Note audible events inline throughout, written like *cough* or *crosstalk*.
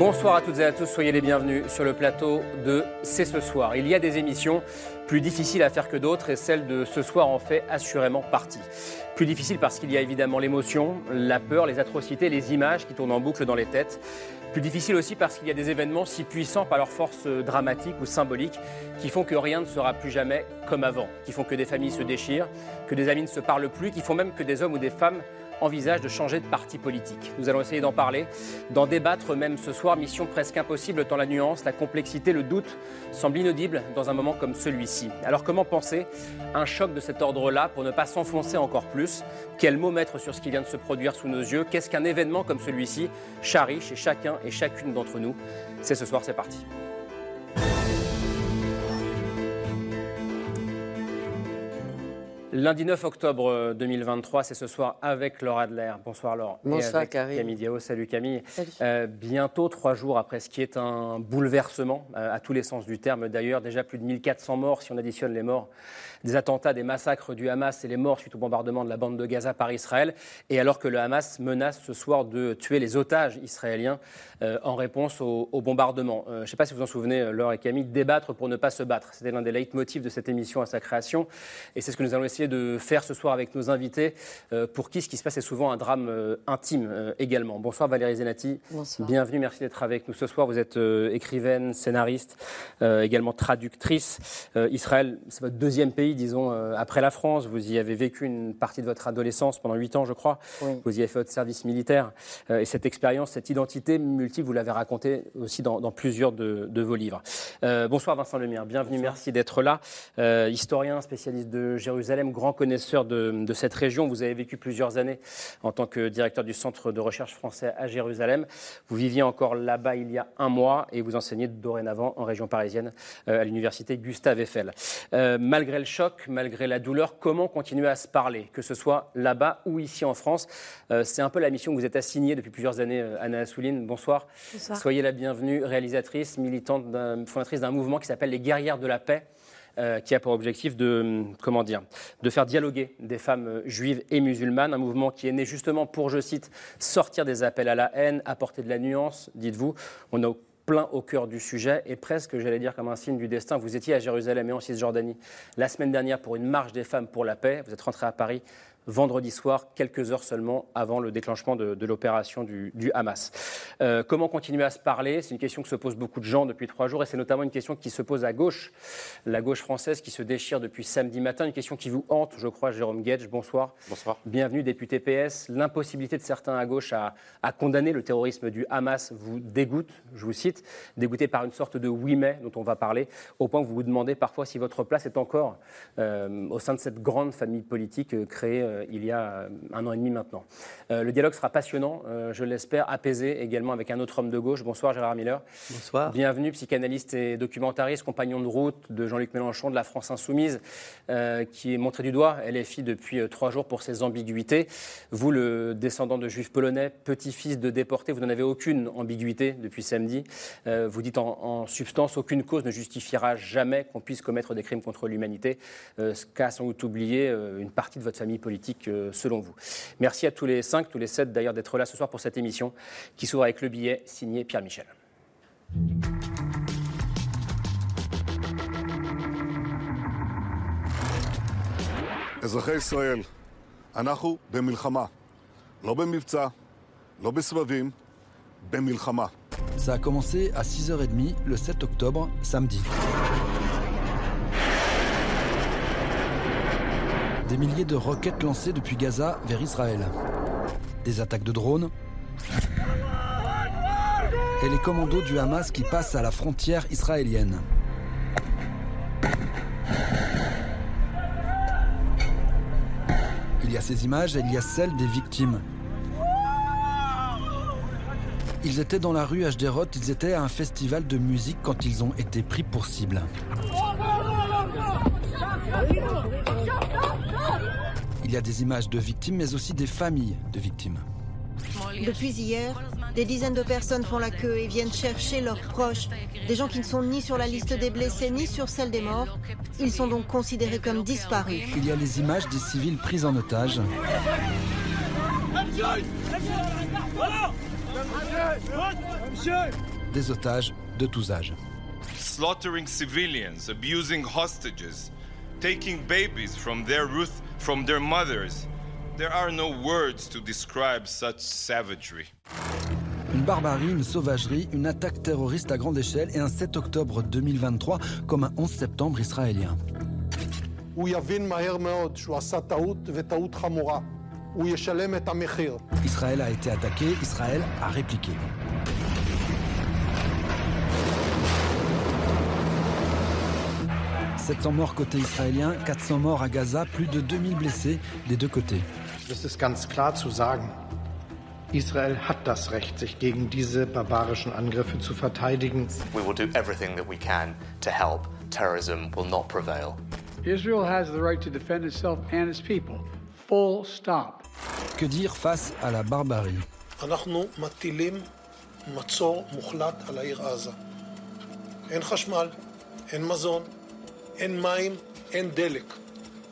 Bonsoir à toutes et à tous, soyez les bienvenus sur le plateau de C'est ce soir. Il y a des émissions plus difficiles à faire que d'autres et celle de ce soir en fait assurément partie. Plus difficile parce qu'il y a évidemment l'émotion, la peur, les atrocités, les images qui tournent en boucle dans les têtes. Plus difficile aussi parce qu'il y a des événements si puissants par leur force dramatique ou symbolique qui font que rien ne sera plus jamais comme avant, qui font que des familles se déchirent, que des amis ne se parlent plus, qui font même que des hommes ou des femmes envisage de changer de parti politique. Nous allons essayer d'en parler, d'en débattre même ce soir, mission presque impossible tant la nuance, la complexité, le doute semblent inaudibles dans un moment comme celui-ci. Alors comment penser un choc de cet ordre-là pour ne pas s'enfoncer encore plus? Quel mot mettre sur ce qui vient de se produire sous nos yeux? Qu'est-ce qu'un événement comme celui-ci? Charrie chez chacun et chacune d'entre nous C'est ce soir, c'est parti. Lundi 9 octobre 2023, c'est ce soir avec Laura Adler. Bonsoir Laure. Bonsoir Camille. Camille Diao, salut Camille. Euh, bientôt trois jours après ce qui est un bouleversement, euh, à tous les sens du terme d'ailleurs, déjà plus de 1400 morts si on additionne les morts des attentats, des massacres du Hamas et les morts suite au bombardement de la bande de Gaza par Israël. Et alors que le Hamas menace ce soir de tuer les otages israéliens euh, en réponse au, bombardement. je ne sais pas si vous en souvenez, Laure et Camille, débattre pour ne pas se battre. C'était l'un des leitmotifs de cette émission à sa création. Et c'est ce que nous allons essayer de faire ce soir avec nos invités, euh, pour qui ce qui se passe est souvent un drame euh, intime euh, également. Bonsoir Valérie Zenati. Bonsoir. Bienvenue, merci d'être avec nous ce soir. Vous êtes écrivaine, scénariste, également traductrice. Israël, c'est votre deuxième pays, disons, après la France. Vous y avez vécu une partie de votre adolescence pendant huit ans, je crois. Vous y avez fait votre service militaire. et cette expérience, cette identité multiple, vous l'avez racontée aussi dans, plusieurs de, de, vos livres. bonsoir Vincent Lemire, bienvenue, merci d'être là. historien, spécialiste de Jérusalem, grand connaisseur de, cette région. Vous avez vécu plusieurs années en tant que directeur du Centre de recherche français à Jérusalem. Vous viviez encore là-bas il y a un mois et vous enseignez dorénavant en région parisienne euh, à l'université Gustave Eiffel. Euh, malgré le choc, malgré la douleur, comment continuer à se parler, que ce soit là-bas ou ici en France? Euh, C'est un peu la mission que vous êtes assignée depuis plusieurs années, Anna Assouline. Bonsoir. Bonsoir. Soyez la bienvenue, réalisatrice, militante, fondatrice d'un mouvement qui s'appelle les Guerrières de la Paix. Euh, qui a pour objectif de, comment dire, de faire dialoguer des femmes euh, juives et musulmanes, un mouvement qui est né justement pour, je cite, sortir des appels à la haine, apporter de la nuance, dites-vous. On a plein au cœur du sujet et presque, j'allais dire, comme un signe du destin. Vous étiez à Jérusalem et en Cisjordanie la semaine dernière pour une marche des femmes pour la paix. Vous êtes rentré à Paris vendredi soir, quelques heures seulement avant le déclenchement de, l'opération du, Hamas. Euh, comment continuer à se parler? C'est une question que se posent beaucoup de gens depuis trois jours et c'est notamment une question qui se pose à gauche, la gauche française qui se déchire depuis samedi matin, une question qui vous hante, je crois, Jérôme Guedge. Bonsoir. Bonsoir. Bienvenue, député PS. L'impossibilité de certains à gauche à, condamner le terrorisme du Hamas vous dégoûte, je vous cite, dégoûté par une sorte de oui mais dont on va parler, au point que vous vous demandez parfois si votre place est encore euh, au sein de cette grande famille politique euh, créée euh, il y a euh, un an et demi maintenant. Euh, le dialogue sera passionnant, je l'espère, apaisé également avec un autre homme de gauche. Bonsoir Gérard Miller. Bonsoir. Bienvenue, psychanalyste et documentariste, compagnon de route de Jean-Luc Mélenchon de la France Insoumise, qui est montré du doigt LFI depuis trois jours pour ses ambiguïtés. Vous, le descendant de juifs polonais, petit-fils de déportés, vous n'en avez aucune ambiguïté depuis samedi. vous dites en, substance, aucune cause ne justifiera jamais qu'on puisse commettre des crimes contre l'humanité, ce qu'a sans doute oublié une partie de votre famille politique selon vous. Merci à tous les cinq, tous les sept d'ailleurs d'être là ce soir pour cette émission qui s'ouvre avec le billet signé Pierre Michel. Ça a commencé à 6h30 le 7 octobre, samedi. Des milliers de roquettes lancées depuis Gaza vers Israël. Des attaques de drones. Et les commandos du Hamas qui passent à la frontière israélienne. Il y a ces images et il y a celles des victimes. Ils étaient dans la rue Ashderot, ils étaient à un festival de musique quand ils ont été pris pour cible. Il y a des images de victimes, mais aussi des familles de victimes. Depuis hier, des dizaines de personnes font la queue et viennent chercher leurs proches, des gens qui ne sont ni sur la liste des blessés ni sur celle des morts. Ils sont donc considérés comme disparus. Il y a les images des civils pris en otage. Des otages de tous âges. Slaughtering civilians, abusing hostages, taking babies from their, ruth, from their mothers. There are no words to describe such savagery. Une barbarie, une sauvagerie, une attaque terroriste à grande échelle et un 7 octobre 2023 comme un 11 septembre israélien. Israël a été attaqué, Israël a répliqué. « 700 morts côté israélien, 400 morts à Gaza, plus de 2000 blessés des deux côtés. Es ist ganz klar zu sagen, Israel hat das Recht, sich gegen diese barbarischen Angriffe zu verteidigen. We will do everything that we can to help. Terrorism will not prevail. Israel has the right to defend itself and its people. Full stop. Que dire face à la barbarie אנחנו מטילים מצור מוחלט על העיר עזה. אין חשמל, אין מזון, אין מים, אין דלק.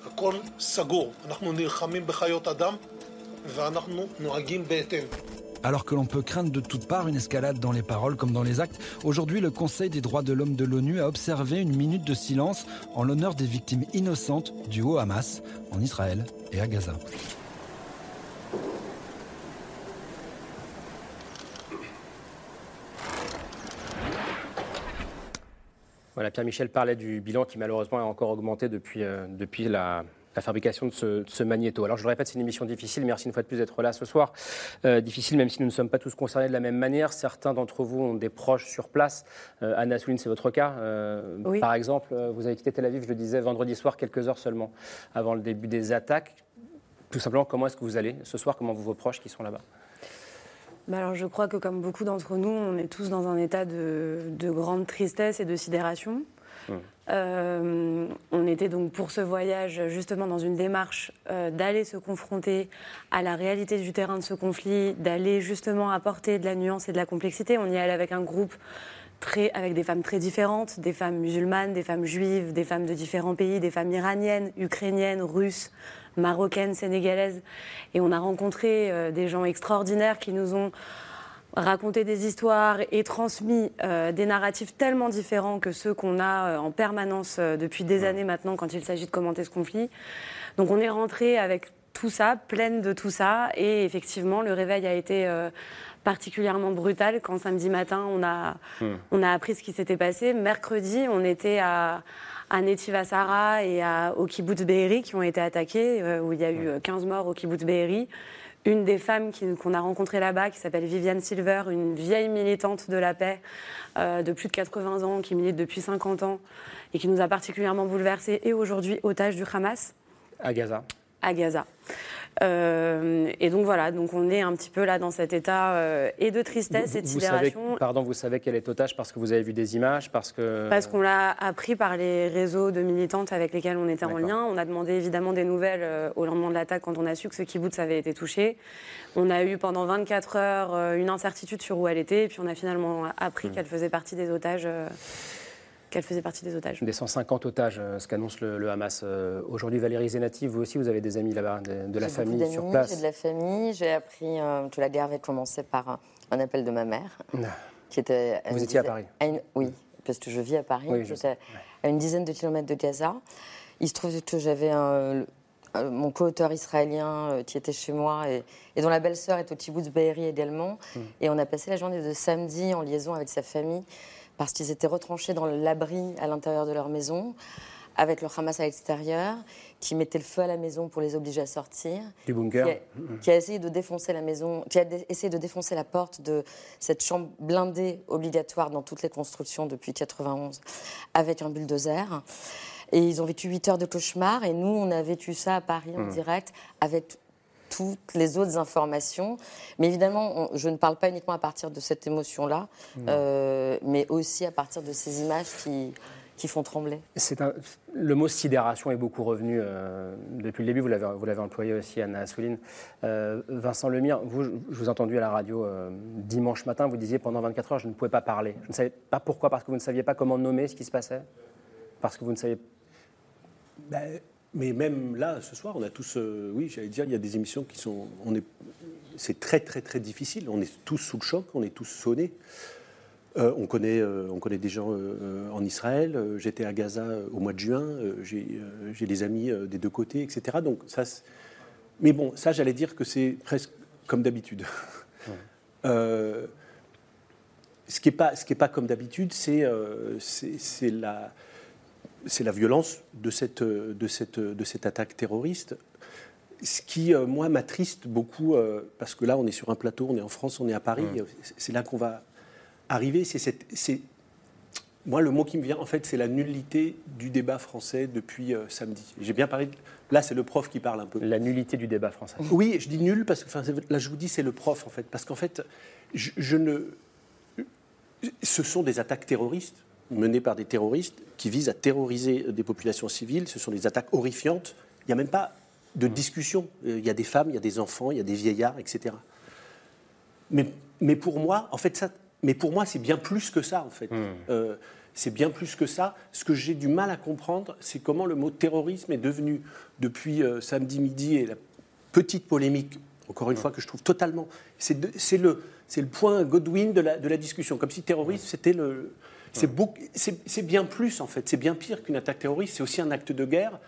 הכל סגור. אנחנו נלחמים בחיות אדם ואנחנו נוהגים בהתאם. Alors que l'on peut craindre de toutes parts une escalade dans les paroles comme dans les actes, aujourd'hui le Conseil des droits de l'homme de l'ONU a observé une minute de silence en l'honneur des victimes innocentes du haut Hamas en Israël et à Gaza. Voilà, Pierre-Michel parlait du bilan qui malheureusement a encore augmenté depuis, euh, depuis la, la fabrication de ce, de ce, magnéto. Alors je le répète, c'est une émission difficile. Merci une fois de plus d'être là ce soir. Euh, difficile même si nous ne sommes pas tous concernés de la même manière. Certains d'entre vous ont des proches sur place. Euh, Anna Souline, c'est votre cas. Euh, oui. Par exemple, vous avez quitté Tel Aviv, je le disais, vendredi soir, quelques heures seulement avant le début des attaques. Tout simplement, comment est-ce que vous allez ce soir? Comment vont vos proches qui sont là-bas? Bah alors, je crois que comme beaucoup d'entre nous, on est tous dans un état de, de grande tristesse et de sidération. Mmh. Euh, on était donc pour ce voyage justement dans une démarche euh, d'aller se confronter à la réalité du terrain de ce conflit, d'aller justement apporter de la nuance et de la complexité. On y allait avec un groupe très, avec des femmes très différentes, des femmes musulmanes, des femmes juives, des femmes de différents pays, des femmes iraniennes, ukrainiennes, russes, marocaines, sénégalaises. Et on a rencontré euh, des gens extraordinaires qui nous ont raconté des histoires et transmis euh, des narratifs tellement différents que ceux qu'on a euh, en permanence depuis des années maintenant quand il s'agit de commenter ce conflit. Donc on est rentré avec tout ça, pleine de tout ça, et effectivement le réveil a été euh, particulièrement brutal quand samedi matin on a, mmh. on a appris ce qui s'était passé. Mercredi, on était à à Netiva Sarah et à, au kibbutz Be'eri qui ont été attaqués, euh, où il y a eu 15 morts au kibbutz Be'eri. Une des femmes qu'on a rencontrées là-bas, qui s'appelle Viviane Silver, une vieille militante de la paix euh, de plus de 80 ans, qui milite depuis 50 ans et qui nous a particulièrement bouleversés, et aujourd'hui otage du Hamas. À Gaza. À Gaza. Euh, et donc voilà, donc on est un petit peu là dans cet état euh, et de tristesse vous, et de sidération. Savez, pardon, vous savez qu'elle est otage parce que vous avez vu des images, parce que parce qu'on l'a appris par les réseaux de militantes avec lesquels on était en lien. On a demandé évidemment des nouvelles euh, au lendemain de l'attaque quand on a su que ce kibbutz avait été touché. On a eu pendant 24 heures une incertitude sur où elle était, et puis on a finalement appris mmh. qu'elle faisait partie des otages. Euh, qu'elle faisait partie des otages. Des 150 otages, ce qu'annonce le, le, Hamas. Euh, Aujourd'hui, Valérie Zenati, vous aussi, vous avez des amis là-bas, de, de la famille sur place J'ai de la famille. J'ai appris euh, que la guerre avait commencé par un, un appel de ma mère. Non. Qui était, vous étiez à Paris à une, Oui, parce que je vis à Paris. Oui, J'étais ouais. à une dizaine de kilomètres de Gaza. Il se trouve que j'avais un, mon co-auteur israélien euh, qui était chez moi et, et dont la belle-sœur est au kibbutz Be'eri également. Mmh. Et on a passé la journée de samedi en liaison avec sa famille parce qu'ils étaient retranchés dans l'abri à l'intérieur de leur maison, avec le Hamas à l'extérieur, qui mettait le feu à la maison pour les obliger à sortir. Du bunker. Qui a, qui a, essayé de défoncer la maison, qui a essayé de défoncer la porte de cette chambre blindée obligatoire dans toutes les constructions depuis 91, avec un bulldozer. Et ils ont vécu 8 heures de cauchemar. Et nous, on a vécu ça à Paris en Hmm. direct avec toutes les autres informations. Mais évidemment, on- je ne parle pas uniquement à partir de cette émotion-là, euh, mais aussi à partir de ces images qui, qui font trembler. Un- le mot sidération est beaucoup revenu euh, depuis le début. Vous l'avez, vous l'avez employé aussi, Anna Assouline. Euh, Vincent Lemire, vous, je je vous ai entendu à la radio euh, dimanche matin. Vous disiez pendant 24 heures, je ne pouvais pas parler. Je ne savais pas pourquoi, parce que vous ne saviez pas comment nommer ce qui se passait, parce que vous ne saviez. Ben, mais même là, ce soir, on a tous, euh, oui, j'allais dire, il y a des émissions qui sont, on est, c'est très très très difficile. On est tous sous le choc, on est tous sonnés. Euh, on, connaît, euh, on connaît des gens en Israël. J'étais à Gaza au mois de juin. J'ai des amis des deux côtés, etc. Donc ça, mais bon, ça, j'allais dire que c'est presque comme d'habitude. *laughs* Ce qui n'est pas, ce qui est pas comme d'habitude, c'est- c'est la, c'est la violence de cette, de, cette, de cette attaque terroriste. Ce qui, euh, moi, m'attriste beaucoup, euh, parce que là, on est sur un plateau, on est en France, on est à Paris, Mm. euh, c'est- là qu'on va arriver. C'est moi, le mot qui me vient, en fait, c'est la nullité du débat français depuis euh, samedi. J'ai bien parlé. de- Là, c'est le prof qui parle un peu. La nullité du débat français. Oui, je dis nul parce que enfin, là, je vous dis, c'est le prof en fait, parce qu'en fait, je, je ne. Ce sont des attaques terroristes menées par des terroristes qui visent à terroriser des populations civiles. Ce sont des attaques horrifiantes. Il n'y a même pas de discussion. Euh, Il y a des femmes, il y a des enfants, il y a des vieillards, etc. Mais, mais pour moi, en fait, ça, mais pour moi, c'est bien plus que ça, en fait. Euh, c'est bien plus que ça. Ce que j'ai du mal à comprendre, c'est comment le mot terrorisme est devenu, depuis euh, samedi midi et la petite polémique, encore une fois, que je trouve totalement. C'est le, le point Godwin de la, de la discussion, comme si terrorisme, c'était le. C'est bien plus, en fait. C'est bien pire qu'une attaque terroriste. C'est aussi un acte de guerre.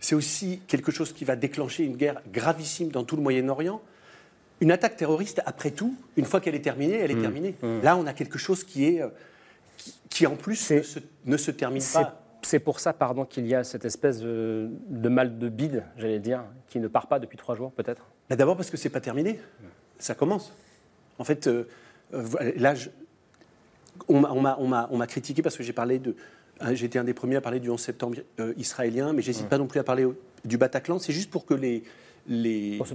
C'est aussi quelque chose qui va déclencher une guerre gravissime dans tout le Moyen-Orient. Une attaque terroriste, après tout, une fois qu'elle est terminée, elle est Mm. terminée. Mm. Là, on a quelque chose qui est, euh, qui, qui, en plus ne se, ne se termine pas. C'est pour ça, pardon, qu'il y a cette espèce de, de mal de bide, j'allais dire, qui ne part pas depuis trois jours, peut-être Bah, D'abord parce que c'est pas terminé, ça commence. En fait, euh, euh, là, je- on m'a- critiqué parce que j'ai parlé de, j'ai été un des premiers à parler du 11 septembre euh, israélien, mais j'hésite pas non plus à parler du Bataclan. C'est juste pour que les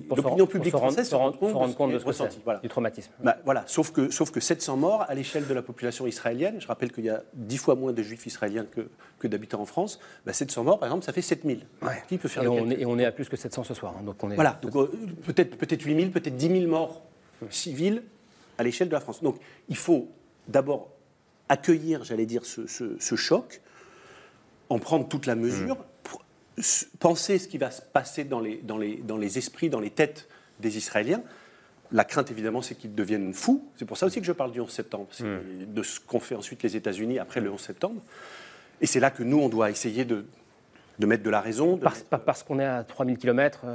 l'opinion publique française se rendre- se de rendre ce compte de ce ressenti. Voilà. du traumatisme. Bah, voilà, sauf que, sauf que 700 morts à l'échelle de la population israélienne, je rappelle qu'il y a 10 fois moins de juifs israéliens que, que d'habitants en France, bah, 700 morts, par exemple, ça fait 7000. Qui peut faire Et on, est, et on est à plus que 700 ce soir. hein, donc on est, voilà, donc, euh, peut-être peut 8000, peut-être 10 000 morts civils à l'échelle de la France. Donc il faut d'abord accueillir, j'allais dire, ce, ce- ce choc, en prendre toute la mesure, s- penser ce qui va se passer dans les, dans, les, dans les esprits, dans les têtes des Israéliens. La crainte, évidemment, c'est qu'ils deviennent fous. C'est pour ça aussi que je parle du 11 septembre, c'est de ce qu'ont fait ensuite les États-Unis après le 11 septembre. Et c'est là que nous, on doit essayer de, de mettre de la raison. de Parce, qu'on est à 3000 km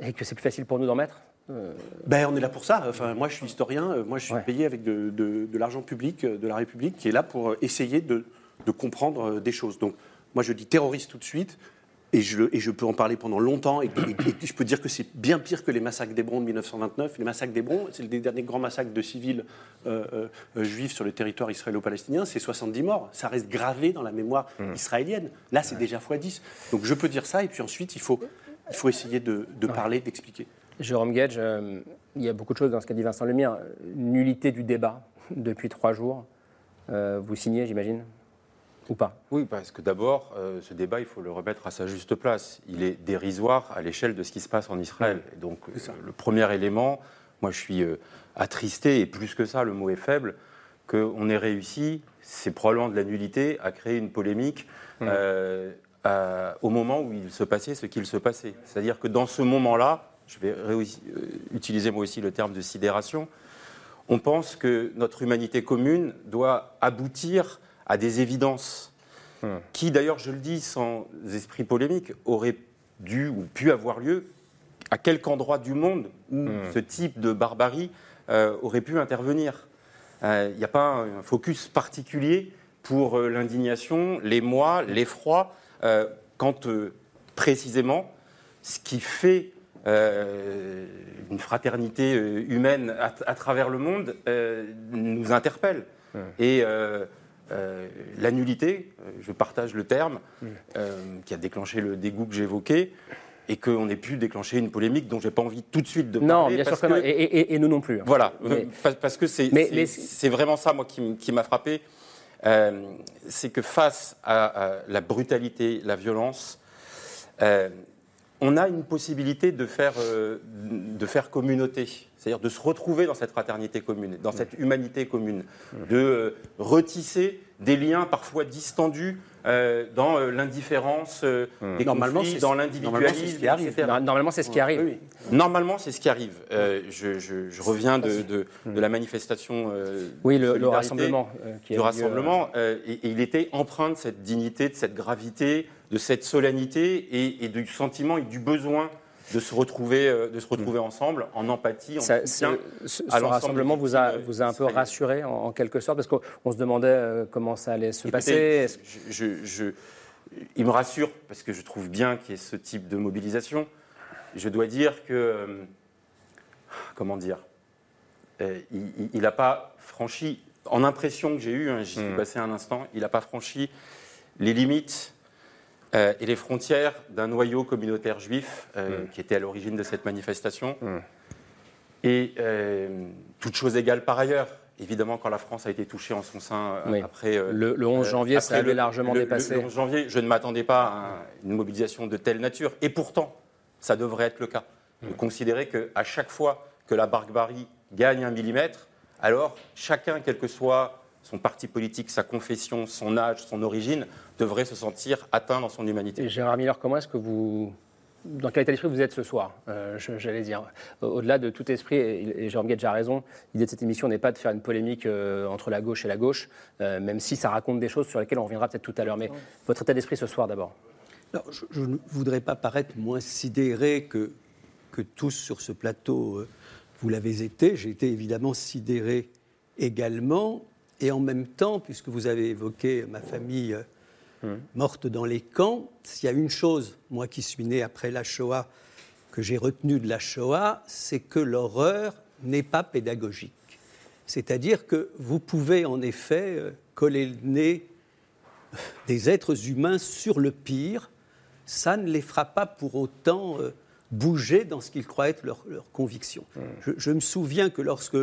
et que c'est plus facile pour nous d'en mettre? Euh, Ben, on est là pour ça. Enfin, moi, je suis historien. euh, Moi, je suis payé avec de, de- de l'argent public euh, de la République qui est là pour essayer de, de comprendre des choses. Donc, moi, je dis terroriste tout de suite. Et je, le- et je peux en parler pendant longtemps. Et, et- et je peux dire que c'est bien pire que les massacres d'Hébron de 1929. Les massacres d'Hébron, c'est le des derniers grands massacres de civils euh, euh, euh, juifs sur le territoire israélo-palestinien. C'est 70 morts. Ça reste gravé dans la mémoire israélienne. Là, c'est déjà x10. Donc, je peux dire ça. Et puis ensuite, il faut, il faut essayer de, de parler, d'expliquer. Jérôme Gage, euh, il y a beaucoup de choses dans ce qu'a dit Vincent Lemire. Nullité du débat *laughs* depuis trois jours. Euh, vous signez, j'imagine Ou pas? Oui, parce que d'abord, euh, ce débat, il faut le remettre à sa juste place. Il est dérisoire à l'échelle de ce qui se passe en Israël. Et donc, le premier élément, moi, je suis attristé, et plus que ça, le mot est faible, qu'on ait réussi, c'est probablement de la nullité, à créer une polémique euh, à- au moment où il se passait ce qu'il se passait. C'est-à-dire que dans ce moment-là, je vais euh, utiliser moi aussi le terme de sidération, on pense que notre humanité commune doit aboutir à des évidences qui, d'ailleurs, je le dis sans esprit polémique, auraient dû ou pu avoir lieu à quelque endroit du monde où ce type de barbarie euh, aurait pu intervenir. Euh, Il n'y a pas un focus particulier pour euh, l'indignation, l'émoi, l'effroi, quand précisément ce qui fait euh, une fraternité euh, humaine à, à travers le monde euh, nous interpelle. Et euh, la nullité, je partage le terme, qui a déclenché le dégoût que j'évoquais, et qu'on ait pu déclencher une polémique dont j'ai pas envie tout de suite de Non, parler. bien sûr que non. Et, et- et nous non plus. hein. Voilà, Mais- parce que c'est vraiment ça, moi, qui, m'a frappé. C'est que face à, à la brutalité, la violence, on a une possibilité de faire, euh, de faire communauté, c'est-à-dire de se retrouver dans cette fraternité commune, dans cette humanité commune, de euh, retisser des liens parfois distendus euh, dans euh, l'indifférence, euh, des Normalement, conflits, dans normalement, c'est ce l'individualisme, etc. Normalement, c'est ce qui arrive. Oui, Normalement, c'est ce qui arrive. Euh, je, je- je reviens de, de- de la manifestation. euh, Oui, de le, rassemblement. euh, qui Du rassemblement. euh, et, et il était empreint de cette dignité, de cette gravité, de cette solennité et, et du sentiment et du besoin de se retrouver, euh, de se retrouver ensemble en empathie, en Ça- soutien ce, rassemblement des vous a, victimes, vous a un peu rassuré en, en quelque sorte parce qu'on on se demandait euh, comment ça allait se passer. Est-ce- je- je- je- il me rassure parce que je trouve bien qu'il y ait ce type de mobilisation. Je dois dire que, euh, comment dire, euh, il n'a pas franchi, en impression que j'ai eue, hein, j'y suis Hmm. passé un instant, il n'a pas franchi les limites euh, et les frontières d'un noyau communautaire juif euh, Hmm. qui était à l'origine de cette manifestation. Et euh, toute chose égale par ailleurs, évidemment, quand la France a été touchée en son sein Oui. après. Le- le 11 janvier, ça avait le- largement le- dépassé. Le, 11 janvier, je ne m'attendais pas à un- une mobilisation de telle nature. Et pourtant, ça devrait être le cas. De considérer qu'à chaque fois que la barbarie gagne un millimètre, alors chacun, quel que soit son parti politique, sa confession, son âge, son origine, devrait se sentir atteint dans son humanité. Et Gérard Miller, comment est-ce que vous. Dans quel état d'esprit vous êtes ce soir euh, J'allais dire. Au- Au-delà de tout esprit, et, et Jérôme Guette a raison, l'idée de cette émission n'est pas de faire une polémique euh, entre la gauche et la gauche, euh, même si ça raconte des choses sur lesquelles on reviendra peut-être tout à l'heure. Mais votre état d'esprit ce soir d'abord Alors, je, je ne voudrais pas paraître moins sidéré que, que tous sur ce plateau, euh, vous l'avez été. J'ai été évidemment sidéré également. Et en même temps, puisque vous avez évoqué ma famille euh, morte dans les camps, s'il y a une chose, moi qui suis né après la Shoah, que j'ai retenu de la Shoah, c'est que l'horreur n'est pas pédagogique. C'est-à-dire que vous pouvez en effet euh, coller le nez des êtres humains sur le pire, ça ne les fera pas pour autant euh, bouger dans ce qu'ils croient être leurs leur convictions. Je, je me souviens que lorsque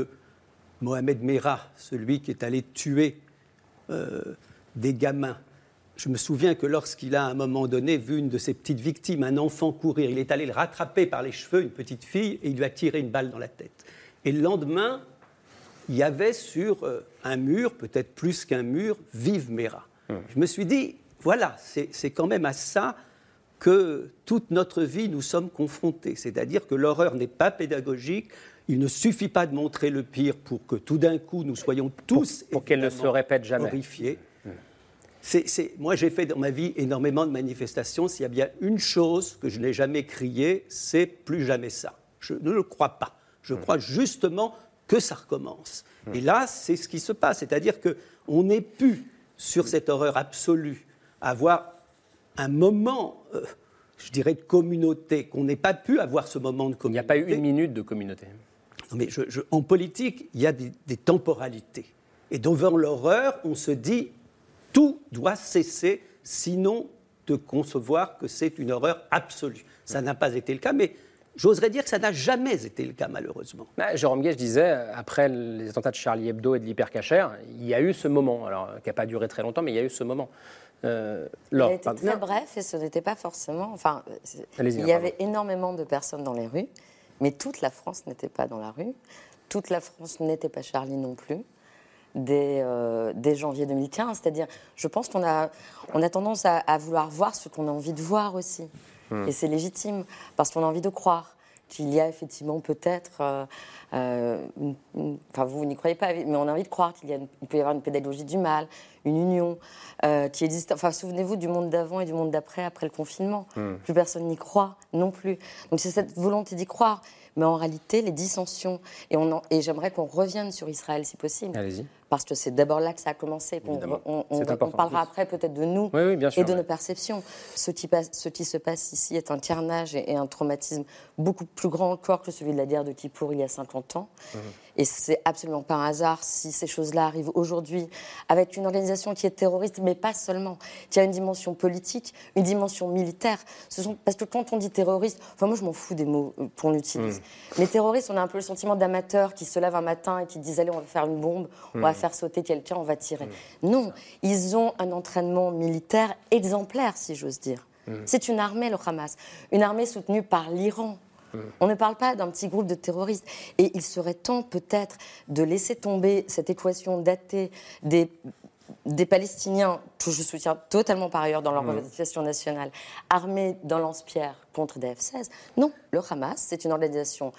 Mohamed Merah, celui qui est allé tuer euh, des gamins, je me souviens que lorsqu'il a à un moment donné vu une de ses petites victimes, un enfant courir, il est allé le rattraper par les cheveux, une petite fille, et il lui a tiré une balle dans la tête. Et le lendemain, il y avait sur euh, un mur, peut-être plus qu'un mur, Vive Mera. Je me suis dit, voilà, c'est quand même à ça que toute notre vie nous sommes confrontés. C'est-à-dire que l'horreur n'est pas pédagogique. Il ne suffit pas de montrer le pire pour que tout d'un coup nous soyons tous pour qu'elle ne se répète jamais. horrifiés. C'est- moi, j'ai fait dans ma vie énormément de manifestations. S'il y a bien une chose que je n'ai jamais criée, c'est plus jamais ça. Je ne le crois pas. Je crois justement que ça recommence. Et là, c'est ce qui se passe. C'est-à-dire qu'on n'est plus sur cette horreur absolue, avoir un moment, euh, je dirais, de communauté, qu'on n'ait pas pu avoir ce moment de communauté. Il n'y a pas eu une minute de communauté. Non, mais je- je- en politique, il y a des, des temporalités. Et devant l'horreur, on se dit tout doit cesser, sinon de concevoir que c'est une horreur absolue. Ça n'a pas été le cas, mais j'oserais dire que ça n'a jamais été le cas, malheureusement. Bah, Jérôme Guet, je disais, après les attentats de Charlie Hebdo et de l'hypercachère, il y a eu ce moment, alors qui n'a pas duré très longtemps, mais il y a eu ce moment. Euh, Il a été pardon. très bref et ce n'était pas forcément. Enfin, Allez-y, il y avait énormément de personnes dans les rues, mais toute la France n'était pas dans la rue. Toute la France n'était pas Charlie non plus. Dès, euh, dès janvier 2015, c'est-à-dire, je pense qu'on a, on a tendance à, à vouloir voir ce qu'on a envie de voir aussi, Hmm. et c'est légitime parce qu'on a envie de croire qu'il y a effectivement peut-être, euh, euh, une- une- enfin vous, vous n'y croyez pas, mais on a envie de croire qu'il y a une- il peut y avoir une pédagogie du mal, une union euh, qui existe. Enfin, souvenez-vous du monde d'avant et du monde d'après, après le confinement. Hmm. Plus personne n'y croit non plus. Donc c'est cette volonté d'y croire. Mais en réalité, les dissensions, et, on en- et j'aimerais qu'on revienne sur Israël si possible. Allez-y. Parce que c'est d'abord là que ça a commencé. On, parlera après peut-être de nous Oui, oui, bien sûr, et de ouais. nos perceptions. Ce qui, passe- ce qui se passe ici est un carnage et, et un traumatisme beaucoup plus grand encore que celui de la guerre de Kippour il y a 50 ans. Mhm. Et c'est absolument pas un hasard si ces choses-là arrivent aujourd'hui avec une organisation qui est terroriste, mais pas seulement, qui a une dimension politique, une dimension militaire. Ce sont, parce que quand on dit terroriste, enfin moi je m'en fous des mots euh, qu'on utilise. Mm. Mais terroriste, on a un peu le sentiment d'amateurs qui se lèvent un matin et qui disent allez on va faire une bombe, on va Mm. Faire sauter quelqu'un, on va tirer. Non, ils ont un entraînement militaire exemplaire, si j'ose dire. Mm. C'est une armée, le Hamas. Une armée soutenue par l'Iran. On ne parle pas d'un petit groupe de terroristes. Et il serait temps peut-être de laisser tomber cette équation datée des, des Palestiniens, que je soutiens totalement par ailleurs dans leur revendication nationale, armés d'un lance-pierre contre des F-16. Non, le Hamas, c'est une organisation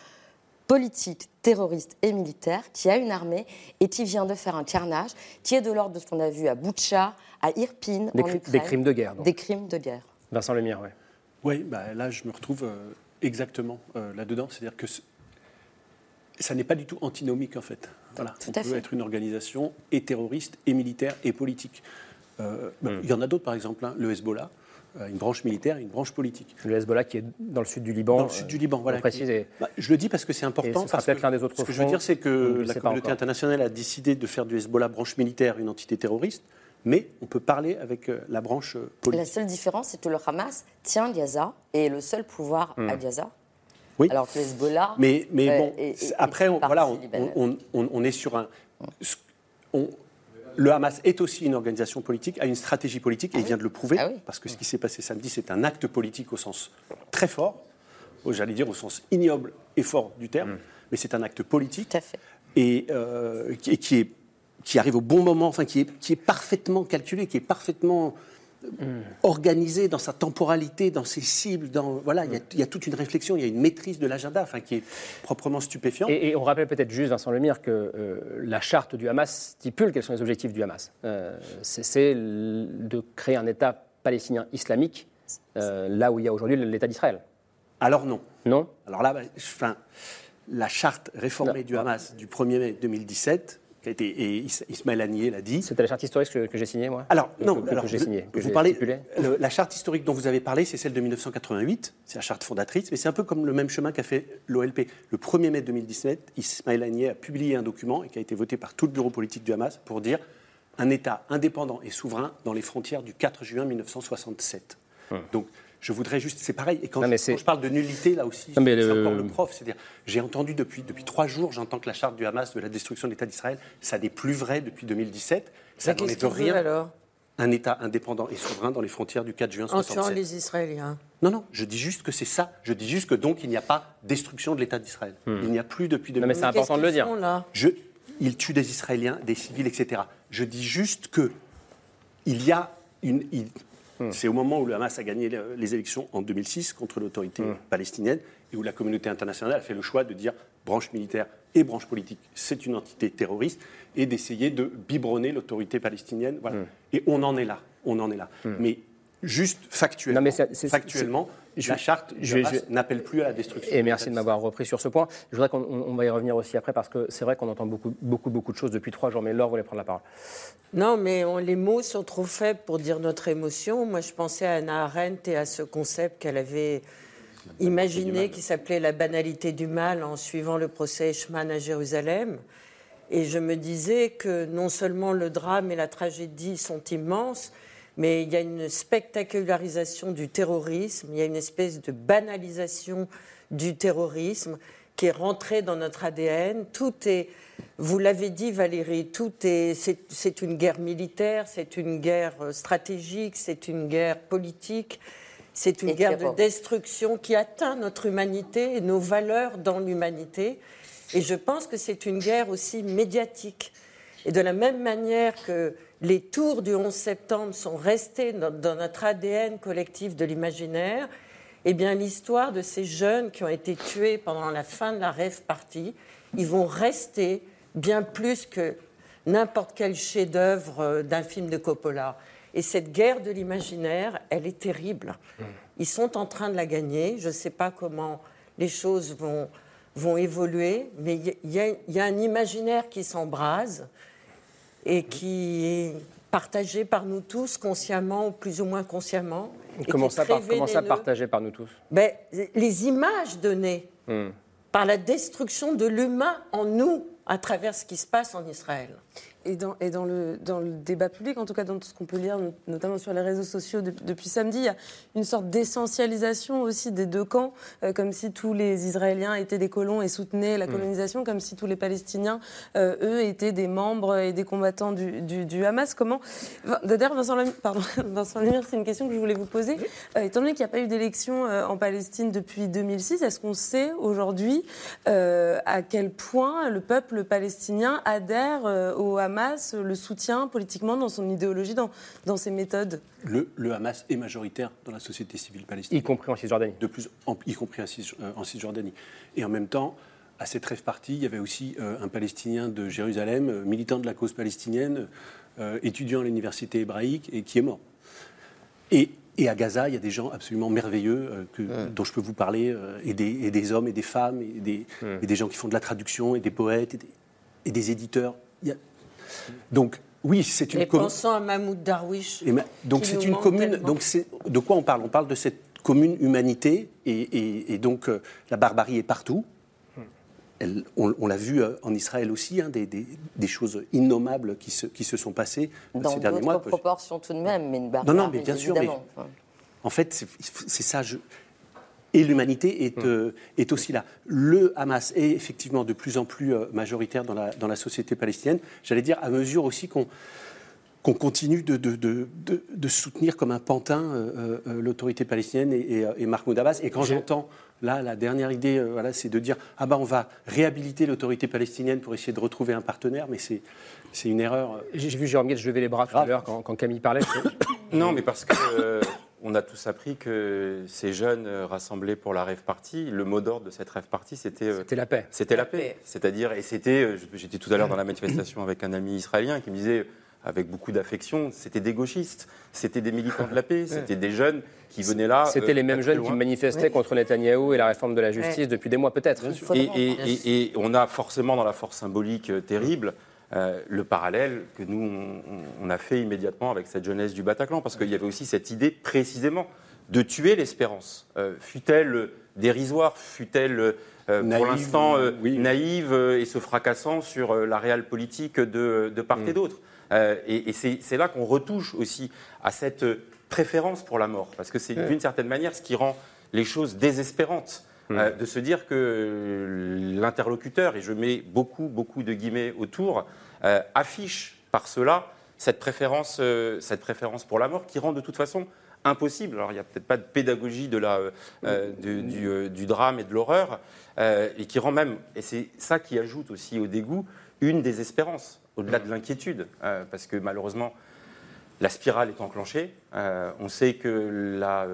politique, terroriste et militaire qui a une armée et qui vient de faire un carnage qui est de l'ordre de ce qu'on a vu à Boutcha, à Irpin, Des en cri- Ukraine. des crimes de guerre, donc. Des crimes de guerre. Vincent Lemire, oui. Oui, bah, là, je me retrouve euh, exactement euh, là-dedans. C'est-à-dire que ce- ça n'est pas du tout antinomique, en fait. Voilà. Tout On à peut fait. être une organisation et terroriste, et militaire, et politique. Euh, bah, Hmm. Il y en a d'autres, par exemple, hein, le Hezbollah, une branche militaire et une branche politique. Le Hezbollah qui est dans le sud du Liban. Dans le sud du Liban, voilà. Précise, et- Bah, je le dis parce que c'est important. ce peut-être l'un des autres Ce que je veux dire, c'est que la communauté internationale a décidé de faire du Hezbollah branche militaire une entité terroriste, mais on peut parler avec euh, la branche euh, La politique. seule différence, c'est que le Hamas tient Gaza et est le seul pouvoir à Gaza. Oui. Alors que le Hezbollah. Mais, mais euh, bon, est- c'est- est- après, est on, voilà, on, libanaise. on- on- on est sur un. on- le Hamas est aussi une organisation politique, a une stratégie politique, et il vient de le prouver, parce que ce qui s'est passé samedi, c'est un acte politique au sens très fort, j'allais dire au sens ignoble et fort du terme, mais c'est un acte politique, et euh, qui, et qui est, qui arrive au bon moment, enfin qui est, qui est parfaitement calculé, qui est parfaitement organisé dans sa temporalité, dans ses cibles, dans voilà, il y a- il y, a toute une réflexion, il y a une maîtrise de l'agenda, enfin qui est proprement stupéfiante. Et, et on rappelle peut-être juste, Vincent Lemire, que euh, la charte du Hamas stipule quels sont les objectifs du Hamas. Euh, c'est de créer un État palestinien islamique, euh, là où il y a aujourd'hui l'État d'Israël. Alors non. Non? Alors là, bah, enfin, la charte réformée du Hamas du 1er mai 2017, qui a été, et Is- Ismaël Haniyeh l'a dit. C'était la charte historique que, que j'ai signée, moi Alors, Que- non, que, j'ai vous- signée. que vous parlez, le- la charte historique dont vous avez parlé, c'est celle de 1988, c'est la charte fondatrice, mais c'est un peu comme le même chemin qu'a fait l'OLP. Le 1er mai 2017, Ismaël Haniyeh a publié un document et qui a été voté par tout le bureau politique du Hamas pour dire un État indépendant et souverain dans les frontières du 4 juin 1967. Donc, je voudrais juste, c'est pareil, et quand, Non, je, quand parle de nullité, là aussi, c'est le- encore le prof, c'est-à-dire, j'ai entendu depuis, depuis trois jours, j'entends que la charte du Hamas de la destruction de l'État d'Israël, ça n'est plus vrai depuis 2017, ça qu'il veut, rien. alors? un État indépendant et souverain dans les frontières du 4 juin En tuant 67. les Israéliens. Non, non, je dis juste que c'est ça. Je dis juste que donc il n'y a pas destruction de l'État d'Israël. Il n'y a plus depuis Hmm. Non, mais c'est important de le dire. Je, ils tuent des Israéliens, des civils, etc. Je dis juste que il y a une. il- Hmm. C'est au moment où le Hamas a gagné le- les élections en 2006 contre l'autorité Hmm. palestinienne et où la communauté internationale a fait le choix de dire branche militaire et branche politique, c'est une entité terroriste et d'essayer de biberonner l'autorité palestinienne. Voilà. Hmm. Et on en est là. On en est là. Mais juste factuellement, factuellement la charte du je- Hamas je- n'appelle plus à la destruction. Et merci de m'avoir repris sur ce point. Je voudrais qu'on on- on va y revenir aussi après parce que c'est vrai qu'on entend beaucoup, beaucoup, beaucoup de choses depuis trois jours. Mais Laure voulait prendre la parole. Non, mais on- les mots sont trop faibles pour dire notre émotion. Moi, je pensais à Anna Arendt et à ce concept qu'elle avait imaginé qui s'appelait la banalité du mal en suivant le procès Eichmann à Jérusalem. Et je me disais que non seulement le drame et la tragédie sont immenses, mais il y a une spectacularisation du terrorisme, il y a une espèce de banalisation du terrorisme qui est rentrée dans notre ADN. Tout est, vous l'avez dit Valérie, tout est, c'est, une guerre militaire, c'est une guerre euh, stratégique, c'est une guerre politique, c'est une Et guerre de destruction qui atteint notre humanité et nos valeurs dans l'humanité. Et je pense que c'est une guerre aussi médiatique. Et de la même manière que les tours du 11 septembre sont restés dans, dans notre ADN collectif de l'imaginaire, eh bien l'histoire de ces jeunes qui ont été tués pendant la fin de la rêve partie, ils vont rester bien plus que n'importe quel chef-d'œuvre euh, d'un film de Coppola. Et cette guerre de l'imaginaire, elle est terrible. Ils sont en train de la gagner. Je ne sais pas comment les choses vont, vont évoluer, mais y, y il y a un imaginaire qui s'embrase et qui est partagé par nous tous, consciemment ou plus ou moins consciemment. Comment ça, par- comment ça partagé par nous tous? Ben, Les images données Hmm. par la destruction de l'humain en nous, à travers ce qui se passe en Israël. Et, dans, et dans, le, dans, le, débat public, en tout cas dans tout ce qu'on peut lire, notamment sur les réseaux sociaux depuis samedi, il y a une sorte d'essentialisation aussi des deux camps, euh, comme si tous les Israéliens étaient des colons et soutenaient la mm. colonisation, comme si tous les Palestiniens, euh, eux, étaient des membres et des combattants du, du, Hamas. Comment D'ailleurs, Vincent, pardon, *laughs* Vincent Lemire, c'est une question que je voulais vous poser. Euh, étant donné qu'il n'y a pas eu d'élection en Palestine depuis 2006, est-ce qu'on sait aujourd'hui à quel point le peuple palestinien adhère au Hamas? Hamas le soutient politiquement dans son idéologie, dans, dans ses méthodes le, Hamas est majoritaire dans la société civile palestinienne. Y compris en Cisjordanie. De plus, y compris euh, en, Cisjordanie. Et en même temps, à cette rêve partie, il y avait aussi euh, un Palestinien de Jérusalem, euh, militant de la cause palestinienne, étudiant à l'université hébraïque et qui est mort. Et, et, à Gaza, il y a des gens absolument merveilleux que, dont je peux vous parler, et des, et, des, hommes et des femmes, et des, et des, gens qui font de la traduction, et des poètes, et des, éditeurs. Il y a, donc, oui, c'est une commune. pensant à Mahmoud Darwish. donc c'est une commune. Donc de quoi on parle? On parle de cette commune humanité et, donc euh, la barbarie est partout. on, l'a vu euh, en Israël aussi, hein, des, choses innommables qui se, qui se sont passées Dans ces derniers mois. Dans proportions tout de même, mais une barbarie. Non, non, mais bien sûr. en fait, c'est ça. Je, et l'humanité est, mm. euh, est, aussi là. Le Hamas est effectivement de plus en plus euh, majoritaire dans la, dans la société palestinienne, j'allais dire à mesure aussi qu'on qu'on continue de, de, de, de, soutenir comme un pantin euh, l'autorité palestinienne et, et, Mahmoud Abbas. Et quand j'entends, là, la dernière idée, voilà, c'est de dire ah ben on va réhabiliter l'autorité palestinienne pour essayer de retrouver un partenaire, mais c'est c'est une erreur. J'ai vu Jérôme Guette lever les bras tout à l'heure quand, quand, Camille parlait. *coughs* non, mais parce que on a tous appris que ces jeunes euh, rassemblés pour la rêve party, le mot d'ordre de cette rêve party, c'était euh, c'était la paix. C'était la, paix. C'est-à-dire, et c'était, euh, j'étais tout à l'heure dans la manifestation avec un ami israélien qui me disait, avec beaucoup d'affection, c'était des gauchistes, c'était des militants de la paix, c'était des jeunes qui venaient là. C'était les mêmes jeunes qui manifestaient contre Netanyahou et la réforme de la justice depuis des mois peut-être. Et, et, on a forcément dans la force symbolique terrible euh, le parallèle que nous, on, a fait immédiatement avec cette jeunesse du Bataclan, parce qu'il y avait aussi cette idée précisément de tuer l'espérance. Euh, fut-elle dérisoire, fut-elle euh, pour l'instant naïve et se fracassant sur la réelle politique de, part et mm. d'autre. et, c'est là qu'on retouche aussi à cette préférence pour la mort, parce que c'est d'une certaine manière ce qui rend les choses désespérantes. Mm. de se dire que l'interlocuteur, et je mets beaucoup, beaucoup de guillemets autour, euh, affiche par cela cette préférence, euh, cette préférence pour la mort qui rend de toute façon impossible. Alors il n'y a peut-être pas de pédagogie de la, euh, du, drame et de l'horreur, et qui rend même, et c'est ça qui ajoute aussi au dégoût, une désespérance, au-delà de l'inquiétude, parce que malheureusement, la spirale est enclenchée. on sait que la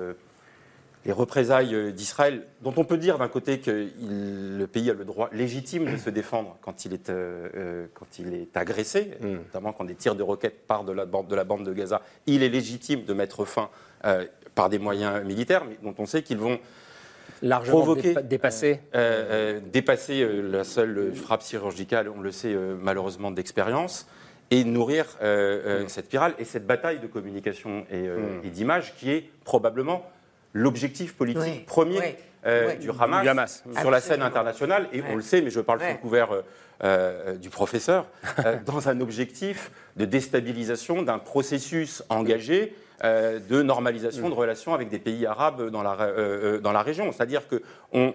les représailles euh, d'Israël, dont on peut dire d'un côté que le pays a le droit légitime de se défendre quand il est, euh, euh, quand il est agressé, mm. notamment quand des tirs de roquettes partent de la, bande, de la bande de Gaza, il est légitime de mettre fin par des moyens militaires, mais dont on sait qu'ils vont largement provoquer, dépasser, dépasser la seule frappe chirurgicale, on le sait malheureusement d'expérience, et nourrir mm. cette spirale et cette bataille de communication et, mm. et d'image qui est probablement l'objectif politique premier euh, du, Hamas sur la scène internationale, et on le sait, mais je parle sous le couvert euh, euh, du professeur, *laughs* dans un objectif de déstabilisation d'un processus engagé de normalisation de relations avec des pays arabes dans la, dans la région. C'est-à-dire qu'on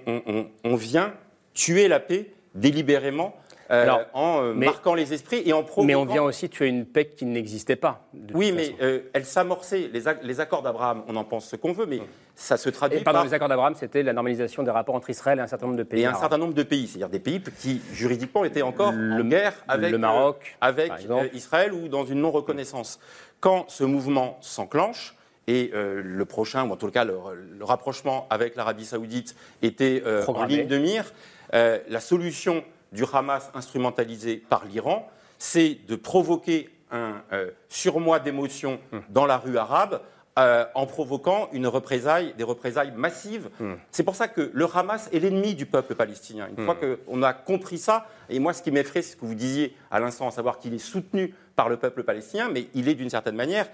on, vient tuer la paix délibérément euh, en euh, marquant les esprits et en provoquant. Mais on vient aussi tuer une paix qui n'existait pas. Oui, mais euh, elle s'amorçait. Les, les, accords d'Abraham, on en pense ce qu'on veut, mais ça se traduit et, pardon, par. les accords d'Abraham, c'était la normalisation des rapports entre Israël et un certain nombre de pays. Et un certain nombre de pays, c'est-à-dire des pays qui juridiquement étaient encore le, en guerre avec le Maroc, avec Israël ou dans une non-reconnaissance. Quand ce mouvement s'enclenche, et le prochain, ou en tout cas le, rapprochement avec l'Arabie saoudite était en ligne de mire, la solution du Hamas instrumentalisé par l'Iran, c'est de provoquer un euh, surmoi d'émotions hum. dans la rue arabe euh, en provoquant une représaille, des représailles massives. Hum. C'est pour ça que le Hamas est l'ennemi du peuple palestinien. Une fois hum. qu'on a compris ça, et moi ce qui m'effraie, c'est ce que vous disiez à l'instant, à savoir qu'il est soutenu par le peuple palestinien, mais il est d'une certaine manière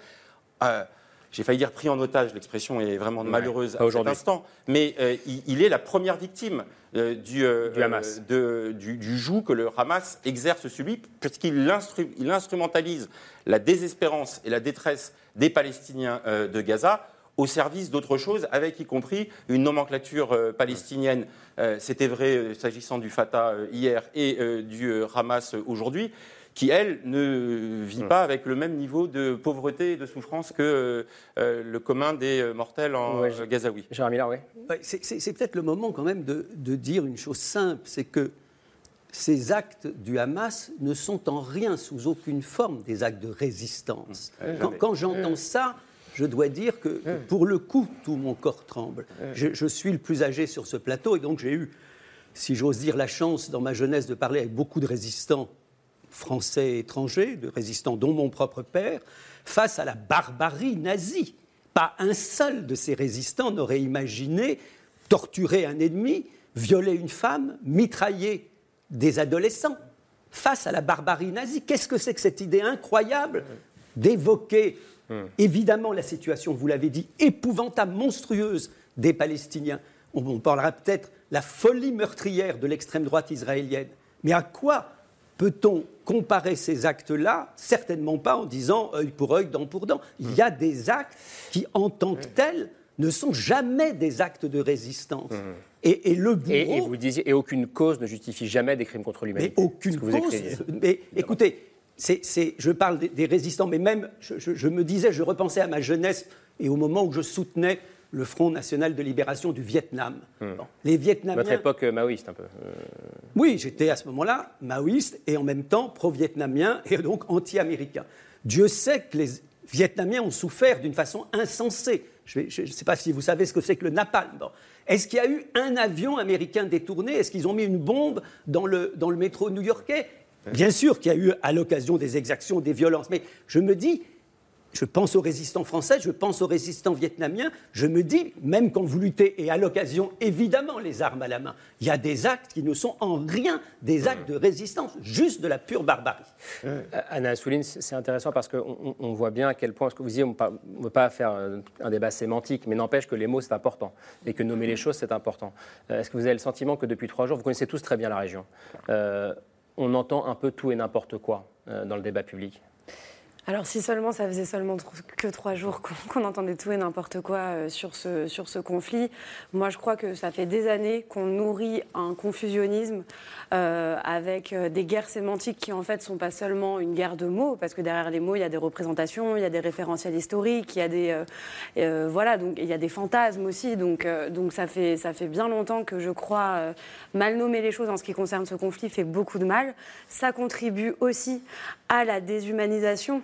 euh, j'ai failli dire pris en otage, l'expression est vraiment malheureuse à cet instant, mais euh, il, il est la première victime euh, du, euh, Du Hamas. de- du, du joug que le Hamas exerce sur lui, puisqu'il instru- il instrumentalise la désespérance et la détresse des Palestiniens de Gaza au service d'autre chose, avec y compris une nomenclature palestinienne. C'était vrai s'agissant du Fatah hier et du Hamas aujourd'hui qui, elle, ne vit pas avec le même niveau de pauvreté et de souffrance que euh, le commun des euh, mortels en Ouais, Gazaoui. Gérard Miller, oui. Ouais, c'est- C'est c'est peut-être le moment quand même de, de dire une chose simple, c'est que ces actes du Hamas ne sont en rien, sous aucune forme, des actes de résistance. Ouais, Quand, j'entends ça, je dois dire que, que pour le coup, tout mon corps tremble. Je, je suis le plus âgé sur ce plateau et donc j'ai eu, si j'ose dire, la chance dans ma jeunesse de parler avec beaucoup de résistants français et étrangers, de résistants dont mon propre père, face à la barbarie nazie. Pas un seul de ces résistants n'aurait imaginé torturer un ennemi, violer une femme, mitrailler des adolescents. Face à la barbarie nazie, qu'est-ce que c'est que cette idée incroyable d'évoquer évidemment la situation, vous l'avez dit, épouvantable, monstrueuse des Palestiniens? On, on parlera peut-être la folie meurtrière de l'extrême droite israélienne. Mais à quoi peut-on comparer ces actes-là Certainement pas en disant œil pour œil, dent pour dent. Il y a des actes qui, en tant que tels, ne sont jamais des actes de résistance. Et, et le bourreau... Et, et vous disiez, et aucune cause ne justifie jamais des crimes contre l'humanité. Mais aucune que vous cause. Mais écoutez, c'est, c'est- je parle des, des résistants, mais même, je, je- je me disais, je repensais à ma jeunesse et au moment où je soutenais le Front national de libération du Vietnam. Bon, les Vietnamiens. Votre époque euh, maoïste, un peu. Euh, Oui, j'étais à ce moment-là maoïste et en même temps pro-vietnamien et donc anti-américain. Dieu sait que les Vietnamiens ont souffert d'une façon insensée. Je ne sais pas si vous savez ce que c'est que le napalm. Bon. Est-ce qu'il y a eu un avion américain détourné? Est-ce qu'ils ont mis une bombe dans le, dans le métro new-yorkais? Bien sûr qu'il y a eu à l'occasion des exactions, des violences, mais je me dis, je pense aux résistants français, je pense aux résistants vietnamiens, je me dis, même quand vous luttez, et à l'occasion, évidemment, les armes à la main, il y a des actes qui ne sont en rien des actes de résistance, juste de la pure barbarie. Euh, Anna Assouline, c'est intéressant parce qu'on on- on voit bien à quel point, ce que vous disiez, on ne veut pas faire un, un débat sémantique, mais n'empêche que les mots, c'est important, et que nommer les choses, c'est important. Euh, Est-ce que vous avez le sentiment que depuis trois jours, vous connaissez tous très bien la région, euh, on entend un peu tout et n'importe quoi euh, dans le débat public? Alors si seulement ça faisait seulement que trois jours *laughs* qu'on entendait tout et n'importe quoi euh, sur ce, sur ce conflit, moi je crois que ça fait des années qu'on nourrit un confusionnisme euh, avec euh, des guerres sémantiques qui en fait sont pas seulement une guerre de mots, parce que derrière les mots il y a des représentations, il y a des référentiels historiques, il y a des voilà donc il y a des fantasmes aussi, donc donc ça fait ça fait bien longtemps que je crois mal nommer les choses en ce qui concerne ce conflit fait beaucoup de mal. Ça contribue aussi à la déshumanisation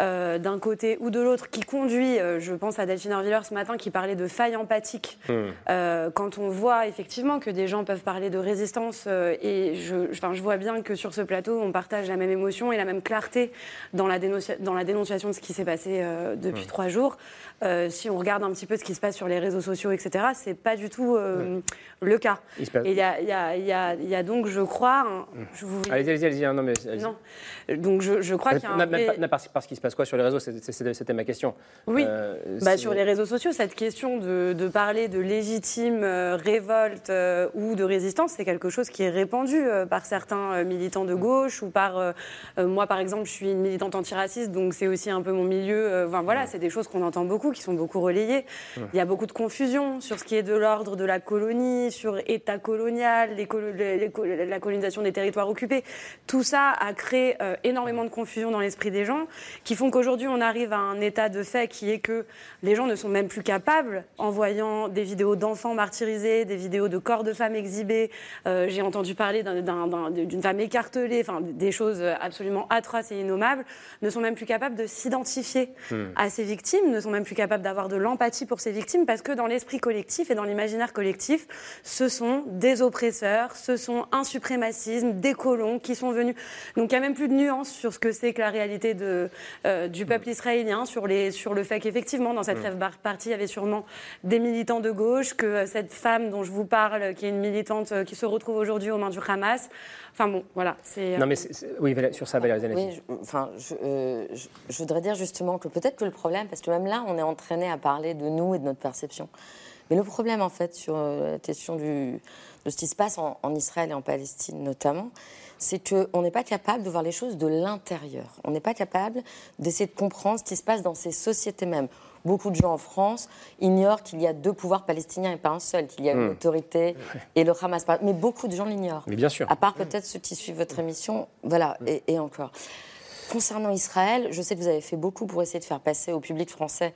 euh, d'un côté ou de l'autre, qui conduit, euh, je pense à Delphine Orviller ce matin, qui parlait de faille empathique. Euh, quand on voit effectivement que des gens peuvent parler de résistance, et je, enfin, je vois bien que sur ce plateau, on partage la même émotion et la même clarté dans la, dénoncia- dans la dénonciation de ce qui s'est passé depuis Mm. trois jours. Si on regarde un petit peu ce qui se passe sur les réseaux sociaux, etc., c'est pas du tout le cas. Il Et y a, y y y donc, je crois, un- je vous- Allez-y, allez-y, allez-y. hein, Non, mais allez-y. non. Donc je, je crois qu'il y a un N'a- pas- se passe quoi sur les réseaux C'était ma question. Oui, Euh, bah, sur les réseaux sociaux, cette question de, de parler de légitime euh, révolte euh, ou de résistance, c'est quelque chose qui est répandu par certains militants de gauche ou par... moi, par exemple, je suis une militante antiraciste, donc c'est aussi un peu mon milieu. Enfin, voilà, c'est des choses qu'on entend beaucoup, qui sont beaucoup relayées. Il y a beaucoup de confusion sur ce qui est de l'ordre de la colonie, sur État colonial, les colo- les- les co- la colonisation des territoires occupés. Tout ça a créé énormément de confusion dans l'esprit des gens, qui font qu'aujourd'hui on arrive à un état de fait qui est que les gens ne sont même plus capables, en voyant des vidéos d'enfants martyrisés, des vidéos de corps de femmes exhibés. euh, J'ai entendu parler d'un- d'un- d'un- d'une femme écartelée, enfin des choses absolument atroces et innommables, ne sont même plus capables de s'identifier Hmm. à ces victimes, ne sont même plus capables d'avoir de l'empathie pour ces victimes, parce que dans l'esprit collectif et dans l'imaginaire collectif, ce sont des oppresseurs, ce sont un suprémacisme, des colons qui sont venus. Donc il n'y a même plus de nuance sur ce que c'est que la réalité de, euh, du peuple israélien sur, les, sur le fait qu'effectivement, dans cette rêve partie, il y avait sûrement des militants de gauche, que euh, cette femme dont je vous parle, qui est une militante euh, qui se retrouve aujourd'hui aux mains du Hamas. Enfin bon, voilà. c'est Non, mais oui, sur ça, Valérie Zanetti. Oui, je, enfin, je, je, je, voudrais dire justement que peut-être que le problème, parce que même là, on est entraîné à parler de nous et de notre perception. Mais le problème, en fait, sur la question du, de ce qui se passe en, en Israël et en Palestine notamment, c'est qu'on n'est pas capable de voir les choses de l'intérieur. On n'est pas capable d'essayer de comprendre ce qui se passe dans ces sociétés mêmes. Beaucoup de gens en France ignorent qu'il y a deux pouvoirs palestiniens et pas un seul, qu'il y a une autorité et le Hamas. Mais beaucoup de gens l'ignorent. Mais bien sûr. À part peut-être ceux qui suivent votre émission. Voilà, et, et encore. Concernant Israël, je sais que vous avez fait beaucoup pour essayer de faire passer au public français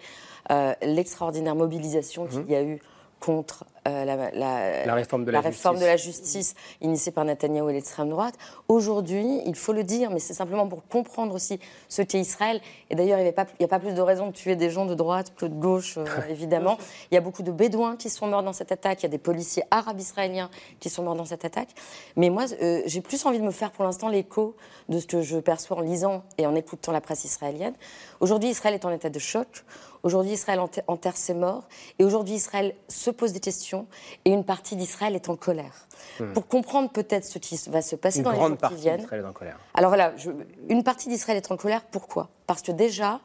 euh, l'extraordinaire mobilisation qu'il y a eu contre euh, la, la, la, réforme, de la, réforme justice. de la justice initiée par Netanyahou et l'extrême droite. Aujourd'hui, il faut le dire, mais c'est simplement pour comprendre aussi ce qu'est Israël. Et d'ailleurs, il n'y a, a, pas plus de raison de tuer des gens de droite que de gauche, euh, *laughs* évidemment. Il y a beaucoup de Bédouins qui sont morts dans cette attaque. Il y a des policiers arabes israéliens qui sont morts dans cette attaque. Mais moi, euh, j'ai plus envie de me faire pour l'instant l'écho de ce que je perçois en lisant et en écoutant la presse israélienne. Aujourd'hui, Israël est en état de choc. Aujourd'hui, Israël enterre ses morts. Et aujourd'hui, Israël se pose des questions. Et une partie d'Israël est en colère. Hmm. Pour comprendre peut-être ce qui va se passer une dans les jours qui viennent. d'Israël est en colère. Alors voilà, je, une partie d'Israël est en colère. Pourquoi? Parce que déjà,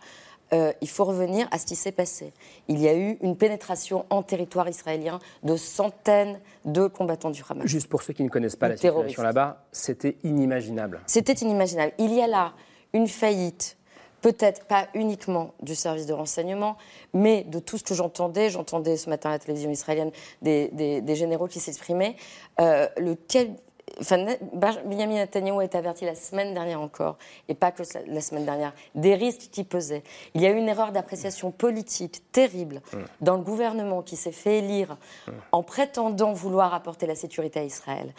euh, il faut revenir à ce qui s'est passé. Il y a eu une pénétration en territoire israélien de centaines de combattants du Hamas. Juste pour ceux qui ne connaissent pas la situation là-bas, c'était inimaginable. C'était inimaginable. Il y a là une faillite, peut-être pas uniquement du service de renseignement, mais de tout ce que j'entendais. J'entendais ce matin à la télévision israélienne des, des- des généraux qui s'exprimaient. Euh, lequel. Enfin, Benjamin Netanyahu a été averti la semaine dernière encore, et pas que la semaine dernière, des risques qui pesaient. Il y a eu une erreur d'appréciation politique terrible dans le gouvernement qui s'est fait élire en prétendant vouloir apporter la sécurité à Israël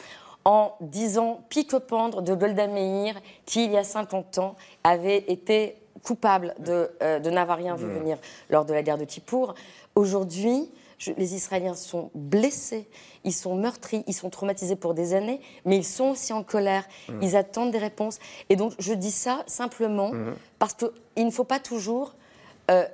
en disant pique-pendre de Golda Meir, qui, il y a 50 ans, avait été coupable de, euh, de n'avoir rien vu venir lors de la guerre de Kippour. Aujourd'hui, je- les Israéliens sont blessés, ils sont meurtris, ils sont traumatisés pour des années, mais ils sont aussi en colère, ils attendent des réponses. Et donc, je dis ça simplement parce qu'il ne faut pas toujours euh,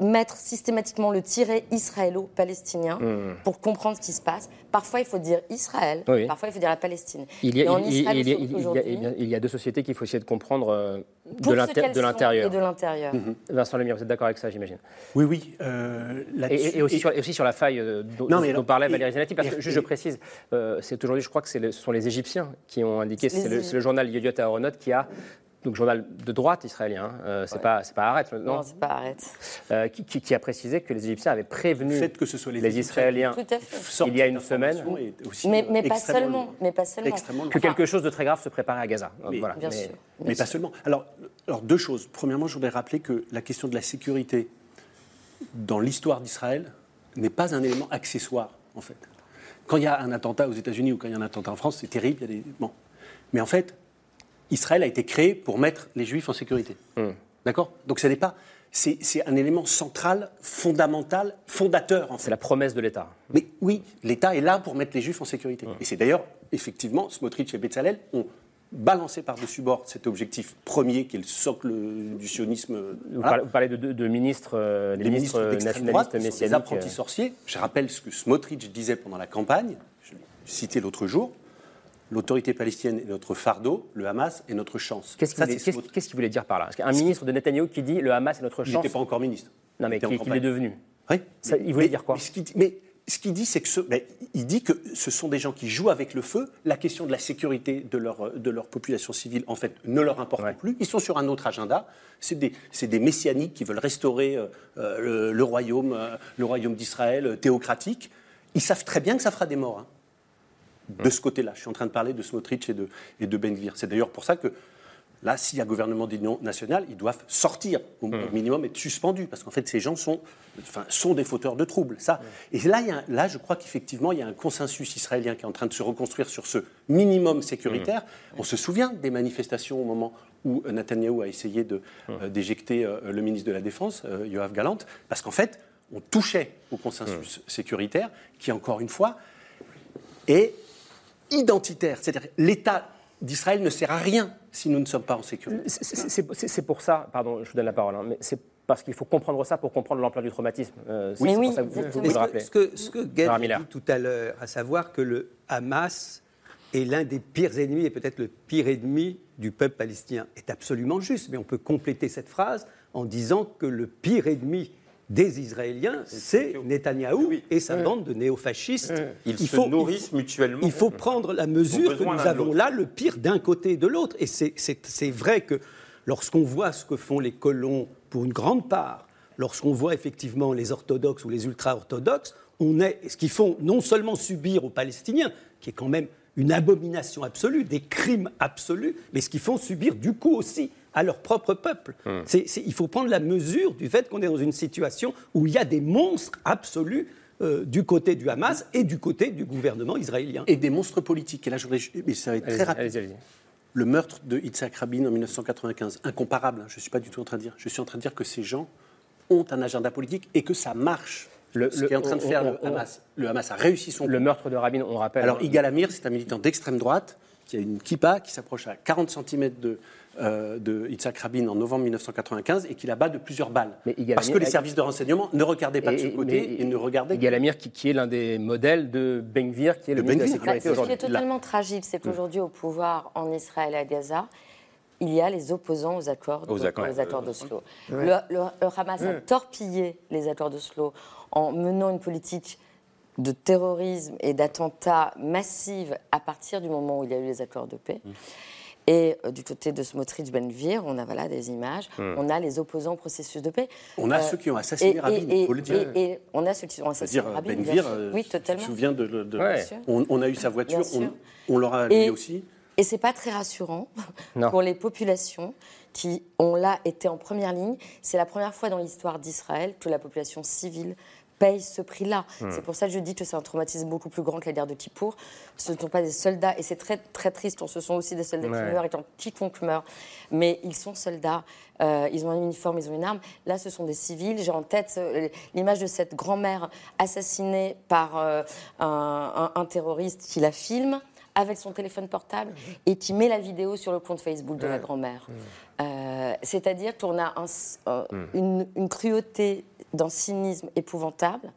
mettre systématiquement le tiret israélo-palestinien Mhm. pour comprendre ce qui se passe. Parfois, il faut dire Israël, Oui. parfois, il faut dire la Palestine. Il y, a, deux sociétés qu'il faut essayer de comprendre euh, de l'intérieur. Et de l'intérieur. Vincent Lemire, vous êtes d'accord avec ça, j'imagine? Oui, oui. euh, et, aussi, et- sur, et aussi sur la faille euh, dont, Non, mais dont parlait Valérie Zanetti, parce que, juste, je précise, euh, c'est aujourd'hui, je crois que le- ce sont les Égyptiens qui ont indiqué, c'est le, le journal Yediot Aharonot qui a, donc journal de droite israélien, hein, euh, c'est pas, c'est pas Haaretz, non, Non, c'est pas arrête. euh, qui, qui- qui a précisé que les Égyptiens avaient prévenu Le fait que ce soit les les Égyptiens Israéliens il y a une semaine aussi, Mais, euh, mais pas seulement. Mais pas seulement. extrêmement que quelque chose de très grave se préparait à Gaza. Mais- Voilà. Bien Mais- sûr. Mais pas seulement. Alors, alors, deux choses. Premièrement, je voudrais rappeler que la question de la sécurité dans l'histoire d'Israël n'est pas un élément accessoire, en fait. Quand il y a un attentat aux États-Unis ou quand il y a un attentat en France, c'est terrible. il y a des... bon. Mais en fait, Israël a été créé pour mettre les Juifs en sécurité. Hmm. D'accord? Donc, ce n'est pas. C'est c'est un élément central, fondamental, fondateur, en fait. C'est la promesse de l'État. Mais oui, l'État est là pour mettre les Juifs en sécurité. Et c'est d'ailleurs, effectivement, Smotrich et Bezalel ont balancé par-dessus bord cet objectif premier qui est le socle du sionisme. Vous, Voilà. parlez, de, de- de ministres, euh, des Les ministres, ministres d'extrême droite, nationalistes sont des messianiques. apprentis euh, sorciers. Je rappelle ce que Smotrich disait pendant la campagne, je l'ai cité l'autre jour, l'autorité palestinienne est notre fardeau, le Hamas est notre chance. Qu'est-ce qu'il voulait, dire par là? Qu'un ministre de Netanyahou qui dit le Hamas est notre Il chance. n'était pas encore ministre. Non, mais Il qu'il est devenu. Oui. Ça, il voulait Mais- dire quoi mais ce qu'il dit, ce c'est que ce, ben, il dit que ce sont des gens qui jouent avec le feu. La question de la sécurité de leur, de leur population civile, en fait, ne leur importe plus. Ils sont sur un autre agenda. C'est des, messianiques qui veulent restaurer euh, euh, le, le royaume, euh, le royaume d'Israël euh, théocratique. Ils savent très bien que ça fera des morts. hein. De ce côté-là, je suis en train de parler de Smotrich et de, et de Ben. C'est d'ailleurs pour ça que Là, s'il y a gouvernement d'union nationale, ils doivent sortir, au au minimum être suspendus, parce qu'en fait, ces gens sont, enfin, sont des fauteurs de troubles. Ça. Et là, il y a un- là, je crois qu'effectivement, il y a un consensus israélien qui est en train de se reconstruire sur ce minimum sécuritaire. On se souvient des manifestations au moment où euh, Netanyahou a essayé de, euh, d'éjecter euh, le ministre de la Défense, euh, Yoav Galant, parce qu'en fait, on touchait au consensus sécuritaire, qui, encore une fois, est identitaire. C'est-à-dire l'État d'Israël ne sert à rien si nous ne sommes pas en sécurité. C'est pour ça, pardon, je vous donne la parole, hein, mais c'est parce qu'il faut comprendre ça pour comprendre l'ampleur du traumatisme. Euh, oui, oui, ça vous, vous, vous Ce que, ce que Gaël a dit tout à l'heure, à savoir que le Hamas est l'un des pires ennemis et peut-être le pire ennemi du peuple palestinien, est absolument juste. Mais on peut compléter cette phrase en disant que le pire ennemi des Israéliens, c'est Netanyahou et sa bande de néofascistes. Ils il se faut, nourrissent mutuellement. Il faut prendre la mesure que nous avons là, le pire d'un côté et de l'autre. Et c'est vrai que lorsqu'on voit ce que font les colons, pour une grande part, lorsqu'on voit effectivement les orthodoxes ou les ultra-orthodoxes, on est, ce qu'ils font non seulement subir aux Palestiniens, qui est quand même une abomination absolue, des crimes absolus, mais ce qu'ils font subir du coup aussi à leur propre peuple. Hmm. il faut prendre la mesure du fait qu'on est dans une situation où il y a des monstres absolus euh, du côté du Hamas et du côté du gouvernement israélien. Et des monstres politiques. Et là, je voudrais, mais ça va être très rapide. Le meurtre de Yitzhak Rabin en 1995, incomparable, hein, je ne suis pas du tout en train de dire. Je suis en train de dire que ces gens ont un agenda politique et que ça marche. Le, ce qu'est en train de faire le Hamas. Le Hamas a réussi son. Le meurtre de Rabin, on rappelle. Alors, Igal Amir, c'est un militant d'extrême droite qui a une kippa qui s'approche à 40 cm de, euh, de Yitzhak Rabin en novembre 1995 et qui abat de plusieurs balles. Parce que les services de renseignement ne regardaient pas de ce côté et, ne regardaient. Galamir, qui, qui est l'un des modèles de Benvir, qui est le ministre de la Sécurité aujourd'hui. Ce qui est totalement tragique, c'est qu'aujourd'hui, au pouvoir en Israël et à Gaza, il y a les opposants aux accords, aux accords, d'Oslo. Le, Hamas a torpillé les accords d'Oslo en menant une politique de terrorisme et d'attentats massifs à partir du moment où il y a eu les accords de paix. Mm. Et euh, du côté de Smotrich Benvir, on a voilà, des images, hmm. on a les opposants au processus de paix. On a euh, ceux qui ont assassiné Rabin, il faut le dire. Et, on a ceux qui ont assassiné dire, Rabin. Benvir, euh, oui, totalement. Je me souviens de. de on, a eu sa voiture, on, on l'aura lui aussi. Et c'est pas très rassurant *laughs* pour les populations qui ont là été en première ligne. C'est la première fois dans l'histoire d'Israël que la population civile paye ce prix-là. Hmm. C'est pour ça que je dis que c'est un traumatisme beaucoup plus grand que la guerre de Kippour. Ce ne sont pas des soldats, et c'est très, très triste, ce sont aussi des soldats qui meurent et quiconque meurt, mais ils sont soldats, euh, ils ont un uniforme, ils ont une arme. Là, ce sont des civils. J'ai en tête euh, l'image de cette grand-mère assassinée par euh, un, terroriste qui la filme avec son téléphone portable et qui met la vidéo sur le compte Facebook de la grand-mère. C'est-à-dire qu'on a une, une, cruauté d'un cynisme épouvantable.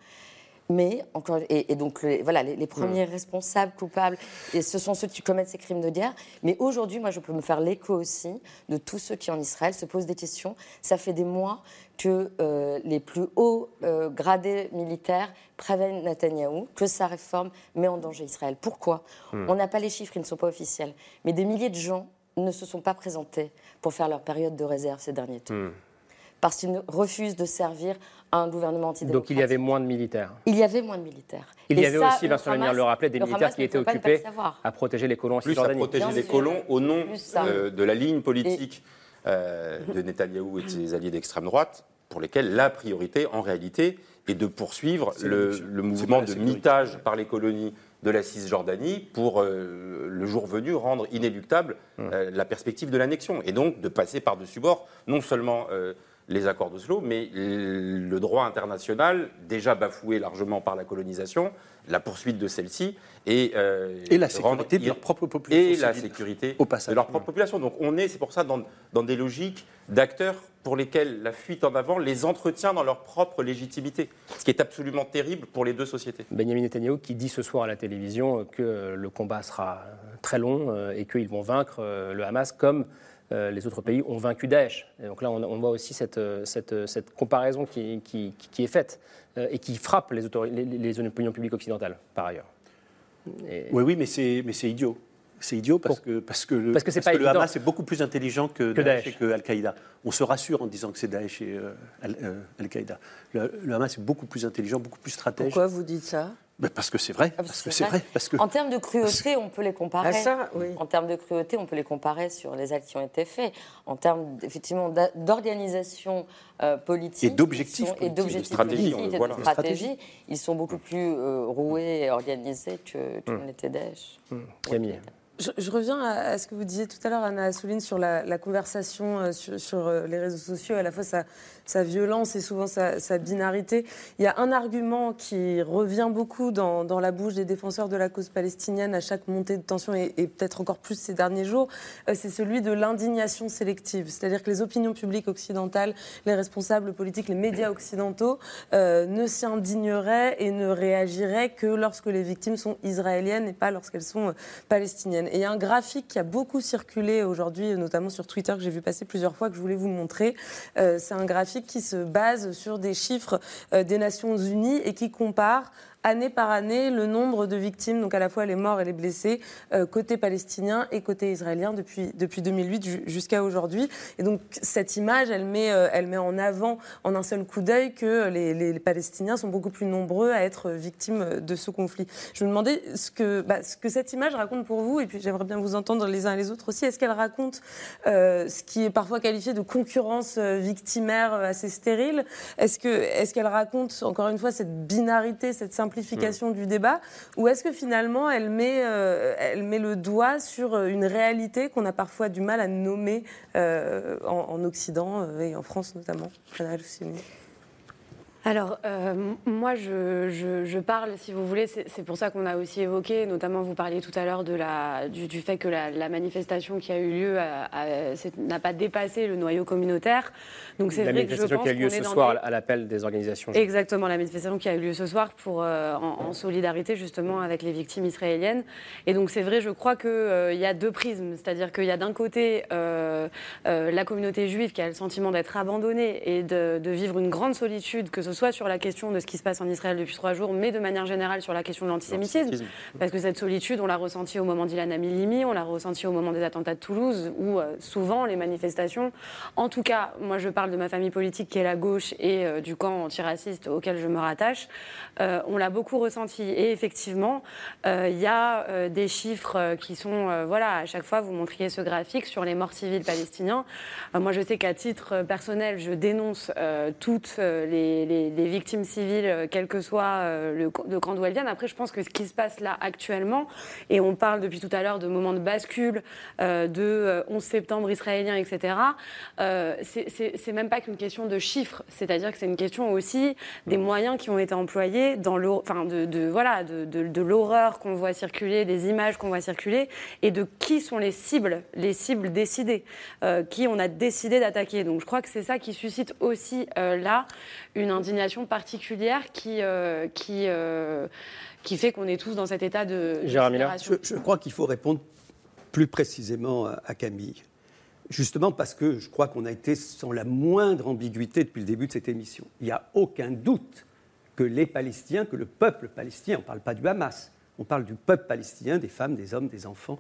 Mais, encore, et, donc, les, voilà, les, premiers responsables, coupables, et ce sont ceux qui commettent ces crimes de guerre. Mais aujourd'hui, moi, je peux me faire l'écho aussi de tous ceux qui, en Israël, se posent des questions. Ça fait des mois que euh, les plus hauts euh, gradés militaires préviennent Netanyahou que sa réforme met en danger Israël. Pourquoi hmm. On n'a pas les chiffres, ils ne sont pas officiels. Mais des milliers de gens ne se sont pas présentés pour faire leur période de réserve ces derniers temps. Hmm parce qu'ils refusent de servir un gouvernement antidémocratique. Donc il y avait moins de militaires Il y avait moins de militaires. Il y avait aussi, Vincent Lemire le rappelait, des militaires qui étaient occupés à protéger les colons en Plus à protéger les colons au nom euh, de la ligne politique euh, de Netanyahou et de ses alliés d'extrême droite, pour lesquels la priorité, en réalité, est de poursuivre le, mouvement de mitage par les colonies de la Cisjordanie pour, euh, le jour venu, rendre inéluctable hum. la perspective de l'annexion. Et donc de passer par-dessus bord, non seulement les accords d'Oslo, mais le droit international, déjà bafoué largement par la colonisation, la poursuite de celle-ci et, euh, et la sécurité de leur propre population. Et la sécurité au passage. de leur propre population. Donc on est, c'est pour ça, dans, dans des logiques d'acteurs pour lesquels la fuite en avant les entretient dans leur propre légitimité, ce qui est absolument terrible pour les deux sociétés. Benjamin Netanyahu qui dit ce soir à la télévision que le combat sera très long euh, et qu'ils vont vaincre euh, le Hamas comme les autres pays ont vaincu Daesh. Et donc là, on, voit aussi cette, cette, cette comparaison qui, qui, qui, est faite euh, et qui frappe les, les, les, opinions publiques occidentales, par ailleurs. Oui, oui, mais c'est idiot. C'est idiot parce que, parce que, parce que, parce que le Hamas est beaucoup plus intelligent que, Daesh, et que Al-Qaïda. On se rassure en disant que c'est Daesh et euh, Al-Qaïda. le, le, Hamas est beaucoup plus intelligent, beaucoup plus stratège. Pourquoi vous dites ça? Parce que c'est vrai. Ah, parce que c'est vrai. Parce que... En termes de cruauté, on peut les comparer. Ah, en termes de cruauté, on peut les comparer sur les actes qui ont été faits. En termes effectivement d'organisation euh, politique et d'objectifs et d'objectifs stratégie, et de stratégie, ils sont beaucoup plus euh, roués et organisés que, que mmh. l'était Daesh. Mmh. Camille. je, reviens à, ce que vous disiez tout à l'heure, Anna Assouline, sur la, conversation euh, sur, euh, les réseaux sociaux, à la fois sa, sa violence et souvent sa, binarité. Il y a un argument qui revient beaucoup dans, la bouche des défenseurs de la cause palestinienne à chaque montée de tension et, peut-être encore plus ces derniers jours, euh, c'est celui de l'indignation sélective. C'est-à-dire que les opinions publiques occidentales, les responsables politiques, les médias occidentaux ne s'y indigneraient et ne réagiraient que lorsque les victimes sont israéliennes et pas lorsqu'elles sont palestiniennes. Et il y a un graphique qui a beaucoup circulé aujourd'hui, notamment sur Twitter, que j'ai vu passer plusieurs fois, que je voulais vous montrer. Euh, c'est un graphique qui se base sur des chiffres euh, des Nations Unies et qui compare année par année le nombre de victimes, donc à la fois les morts et les blessés, euh, côté palestinien et côté israélien depuis, depuis 2008 jusqu'à aujourd'hui. Et donc cette image, elle met, euh, elle met en avant en un seul coup d'œil que les, les, Palestiniens sont beaucoup plus nombreux à être victimes de ce conflit. Je me demandais ce que, bah, ce que cette image raconte pour vous, et puis j'aimerais bien vous entendre les uns et les autres aussi. Est-ce qu'elle raconte ce qui est parfois qualifié de concurrence victimaire assez stérile. Est-ce qu'elle est qu'elle raconte, encore une fois, cette binarité, cette simplification du débat Ou est-ce que finalement elle met, euh, elle met le doigt sur euh, une réalité qu'on a parfois du mal à nommer euh, en, Occident et en France notamment alors, euh, moi, je, parle, si vous voulez, c'est pour ça qu'on a aussi évoqué, notamment vous parliez tout à l'heure du, du, fait que la, manifestation qui a eu lieu n'a pas dépassé le noyau communautaire. Donc c'est vrai que je pense qui a eu lieu ce soir à l'appel des organisations. Exactement, la manifestation qui a eu lieu ce soir pour, euh, en, solidarité justement avec les victimes israéliennes. Et donc c'est vrai, je crois qu'il euh, y a deux prismes, c'est-à-dire qu'il y a d'un côté la communauté juive qui a le sentiment d'être abandonnée et de, de, vivre une grande solitude, que ce soit sur la question de ce qui se passe en Israël depuis trois jours, mais de manière générale sur la question de l'antisémitisme. Parce que cette solitude, on l'a ressentie au moment d'Ilan Amilimi, on l'a ressentie au moment des attentats de Toulouse, où euh, souvent les manifestations, en tout cas, moi je parle de ma famille politique qui est la gauche et euh, du camp antiraciste auquel je me rattache, euh, on l'a beaucoup ressenti. Et effectivement, il y a des chiffres qui sont, voilà, à chaque fois vous montriez ce graphique sur les morts civils palestiniens. moi je sais qu'à titre personnel, je dénonce toutes les des, victimes civiles, euh, quel que soit euh, le, le, camp d'où elles viennent. Après, je pense que ce qui se passe là actuellement, et on parle depuis tout à l'heure de moments de bascule, euh, de 11 septembre israélien, etc., c'est même pas qu'une question de chiffres, c'est-à-dire que c'est une question aussi des moyens qui ont été employés dans enfin de, de, voilà, de, de l'horreur qu'on voit circuler, des images qu'on voit circuler, et de qui sont les cibles, les cibles décidées, qui on a décidé d'attaquer. Donc je crois que c'est ça qui suscite aussi là une indignation particulière qui, euh, qui, euh, qui fait qu'on est tous dans cet état de. Je, je, crois qu'il faut répondre plus précisément à, Camille. Justement parce que je crois qu'on a été sans la moindre ambiguïté depuis le début de cette émission. Il n'y a aucun doute que les Palestiniens, que le peuple palestinien, on ne parle pas du Hamas, on parle du peuple palestinien, des femmes, des hommes, des enfants,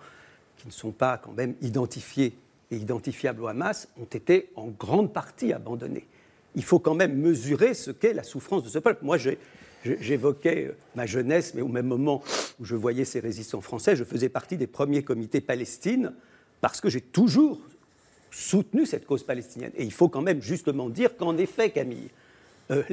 qui ne sont pas quand même identifiés et identifiables au Hamas, ont été en grande partie abandonnés il faut quand même mesurer ce qu'est la souffrance de ce peuple. Moi, j'évoquais euh, ma jeunesse, mais au même moment où je voyais ces résistants français, je faisais partie des premiers comités palestines parce que j'ai toujours soutenu cette cause palestinienne. Et il faut quand même justement dire qu'en effet, Camille, euh,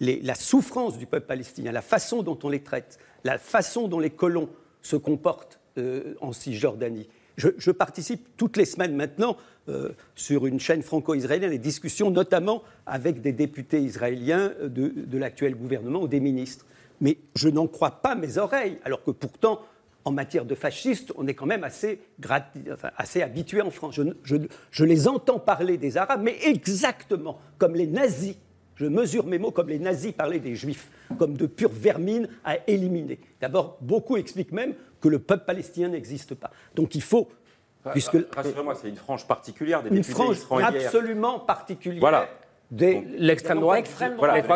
la souffrance du peuple palestinien, la façon dont on les traite, la façon dont les colons se comportent euh, en Cisjordanie, je, participe toutes les semaines maintenant euh, sur une chaîne franco-israélienne des discussions, notamment avec des députés israéliens de, l'actuel gouvernement ou des ministres. Mais je n'en crois pas mes oreilles, alors que pourtant, en matière de fascistes, on est quand même assez, habitué en France. je, les entends parler des Arabes, mais exactement comme les nazis je mesure mes mots comme les nazis parlaient des juifs, comme de pure vermine à éliminer. D'abord, beaucoup expliquent même que le peuple palestinien n'existe pas. Donc il faut. Puisque, Rassurez-moi, c'est une frange particulière des Une frange absolument particulière. Voilà. L'extrême droite, l'extrême droite,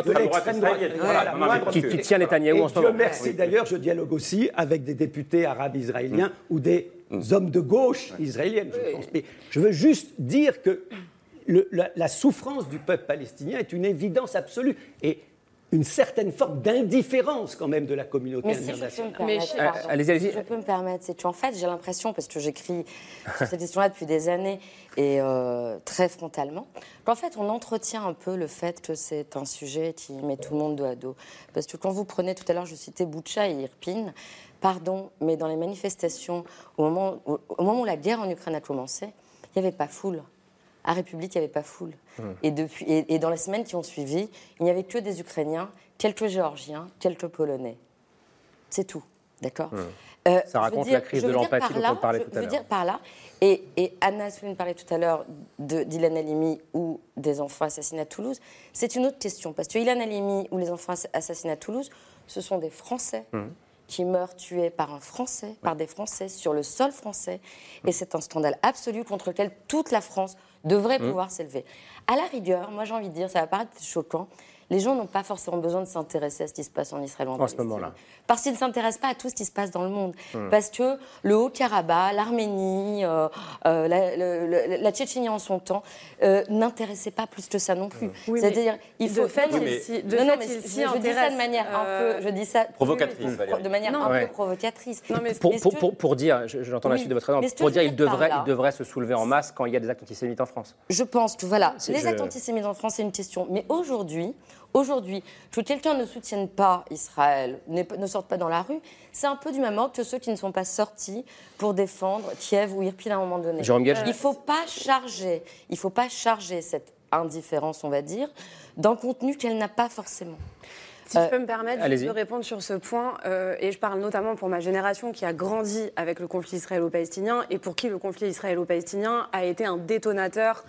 qui, qui, tient Netanyahou en ce moment. merci d'ailleurs, je dialogue aussi avec des députés arabes israéliens mm. ou des mm. hommes de gauche israéliennes, je pense. Mais je veux juste dire que la, souffrance du peuple palestinien est une évidence absolue. Et une certaine forme d'indifférence quand même de la communauté Mais si je peux me internationale. permettre, allez-y, allez-y. si je peux me permettre, c'est qu'en fait, j'ai l'impression, parce que j'écris sur cette question-là depuis des années et euh, très frontalement, qu'en fait, on entretient un peu le fait que c'est un sujet qui met tout le monde dos à dos. Parce que quand vous prenez tout à l'heure, je citais Boucha et Irpine, pardon, mais dans les manifestations, au moment, au, au moment où la guerre en Ukraine a commencé, il n'y avait pas foule. À République, il n'y avait pas foule. Et, depuis, et, et dans les semaines qui ont suivi, il n'y avait que des Ukrainiens, quelques Géorgiens, quelques Polonais. C'est tout. D'accord Hum. Euh, Ça raconte dire- la crise de l'empathie dont on parlait tout à Je veux l'heure. dire par là, et, et Anna Souline parlait tout à l'heure d'Ilan Halimi ou des enfants assassinés à Toulouse. C'est une autre question, parce que Ilan Halimi ou les enfants ass- assassinés à Toulouse, ce sont des Français Hum. qui meurent tués par un Français, par des Français, sur le sol français. Et c'est un scandale absolu contre lequel toute la France devrait Hum. pouvoir s'élever. À la rigueur, moi j'ai envie de dire, ça va paraître choquant, les gens n'ont pas forcément besoin de s'intéresser à ce qui se passe en Israël ou en En ce moment-là. Parce qu'ils ne s'intéressent pas à tout ce qui se passe dans le monde. Hmm. Parce que le Haut-Karabakh, l'Arménie, euh, euh, la, la Tchétchénie en son temps, euh, n'intéressaient pas plus que ça non plus. Oui, C'est-à-dire, il faut. mais- s'y- de non, non, mais il je, je dis ça de manière un peu. Je dis ça Provocatrice, plus- de manière Non, un ouais. peu provocatrice. Non, mais Pour, pour, que- pour, pour dire, je- j'entends la Oui, suite de votre raison, pour je dire il devrait, là- il devrait se soulever en masse quand il y a des actes antisémites en France. Je pense que voilà, les je- actes antisémites en France, c'est une question. Mais aujourd'hui, aujourd'hui, que quelqu'un ne soutienne pas Israël, ne sorte pas dans la rue, c'est un peu du même ordre que ceux qui ne sont pas sortis pour défendre Kiev ou Irpin à un moment donné. Il faut pas charger, il faut pas charger cette indifférence, on va dire, d'un contenu qu'elle n'a pas forcément. Si Euh, je peux me permettre de répondre sur ce point, euh, et je parle notamment pour ma génération qui a grandi avec le conflit israélo-palestinien et pour qui le conflit israélo-palestinien a été un détonateur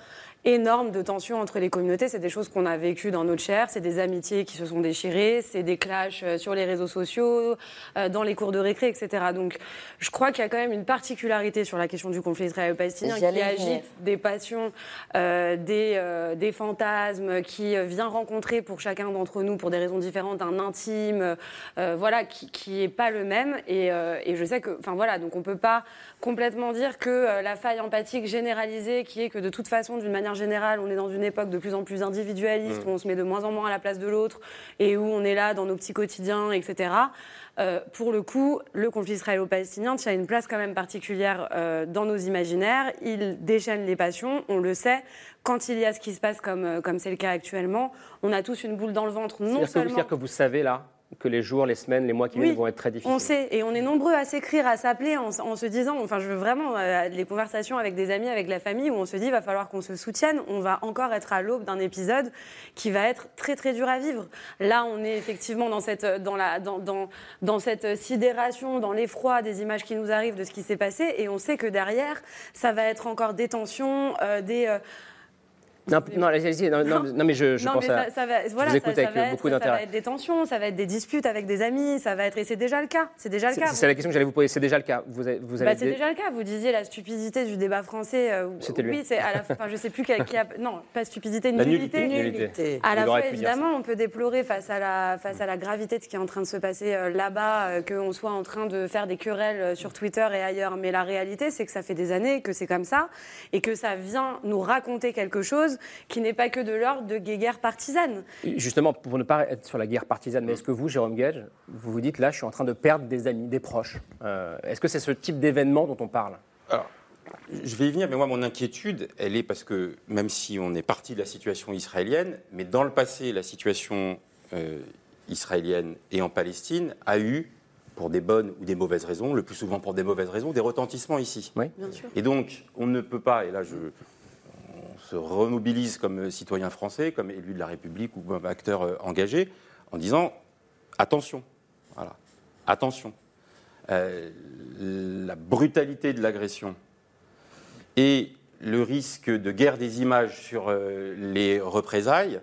énorme de tensions entre les communautés. C'est des choses qu'on a vécues dans notre chair, c'est des amitiés qui se sont déchirées, c'est des clashs euh, sur les réseaux sociaux, euh, dans les cours de récré, etc. Donc je crois qu'il y a quand même une particularité sur la question du conflit israélo-palestinien qui agite venir. des passions, euh, des, euh, des fantasmes, qui vient rencontrer pour chacun d'entre nous, pour des raisons différentes, un intime, euh, voilà, qui, qui est pas le même. Et, et je sais que, enfin voilà, donc on peut pas complètement dire que euh, la faille empathique généralisée, qui est que de toute façon, d'une manière générale, on est dans une époque de plus en plus individualiste, où on se met de moins en moins à la place de l'autre, et où on est là dans nos petits quotidiens, etc. Euh, pour le coup, le conflit israélo-palestinien tient une place quand même particulière euh, dans nos imaginaires. Il déchaîne les passions, on le sait. Quand il y a ce qui se passe comme euh, comme c'est le cas actuellement, on a tous une boule dans le ventre, non C'est-à-dire que, vous- seulement. que vous savez là que les jours, les semaines, les mois qui Oui, viennent vont être très difficiles. On sait, et on est nombreux à s'écrire, à s'appeler en, en se disant, enfin je veux vraiment euh, les conversations avec des amis, avec la famille, où on se dit, il va falloir qu'on se soutienne, on va encore être à l'aube d'un épisode qui va être très très dur à vivre. Là, on est effectivement dans cette, dans la, dans, dans, dans cette sidération, dans l'effroi des images qui nous arrivent de ce qui s'est passé, et on sait que derrière, ça va être encore des tensions, euh, des... euh, Non, non, allez-y, non, non, non, mais je, je non, pense mais à. ça, ça va, je voilà, vous ça, écoute ça avec va euh, être, beaucoup ça va d'intérêt. être des tensions, ça va être des disputes avec des amis, ça va être et c'est déjà le cas. C'est déjà le cas. c'est la question que j'allais vous poser. C'est déjà le cas. Vous vous avez Bah, c'est des- déjà le cas. Vous disiez la stupidité du débat français. euh, C'était lui. Oui, c'est à la fin. Enfin, je sais plus qui a, qui a- Non, pas stupidité, La nullité. nullité. Nullité. À la fois, évidemment, on peut déplorer face à la face à la gravité de ce qui est en train de se passer euh, là-bas, euh, qu'on soit en train de faire des querelles euh, sur Twitter et ailleurs. Mais la réalité, c'est que ça fait des années que c'est comme ça et que ça vient nous raconter quelque chose qui n'est pas que de l'ordre de guéguerre partisane. Justement, pour ne pas être sur la guerre partisane, mais est-ce que vous, Jérôme Gage, vous vous dites là, je suis en train de perdre des amis, des proches Euh, Est-ce que c'est ce type d'événement dont on parle Alors, je vais y venir, mais moi, mon inquiétude, elle est parce que même si on est parti de la situation israélienne, mais dans le passé, la situation euh, israélienne et en Palestine a eu, pour des bonnes ou des mauvaises raisons, le plus souvent pour des mauvaises raisons, des retentissements ici. Oui. Bien sûr. Et donc, on ne peut pas, et là, je, se remobilise comme citoyen français, comme élu de la République ou comme acteur euh, engagé, en disant attention, voilà, attention. Euh, la brutalité de l'agression et le risque de guerre des images sur euh, les représailles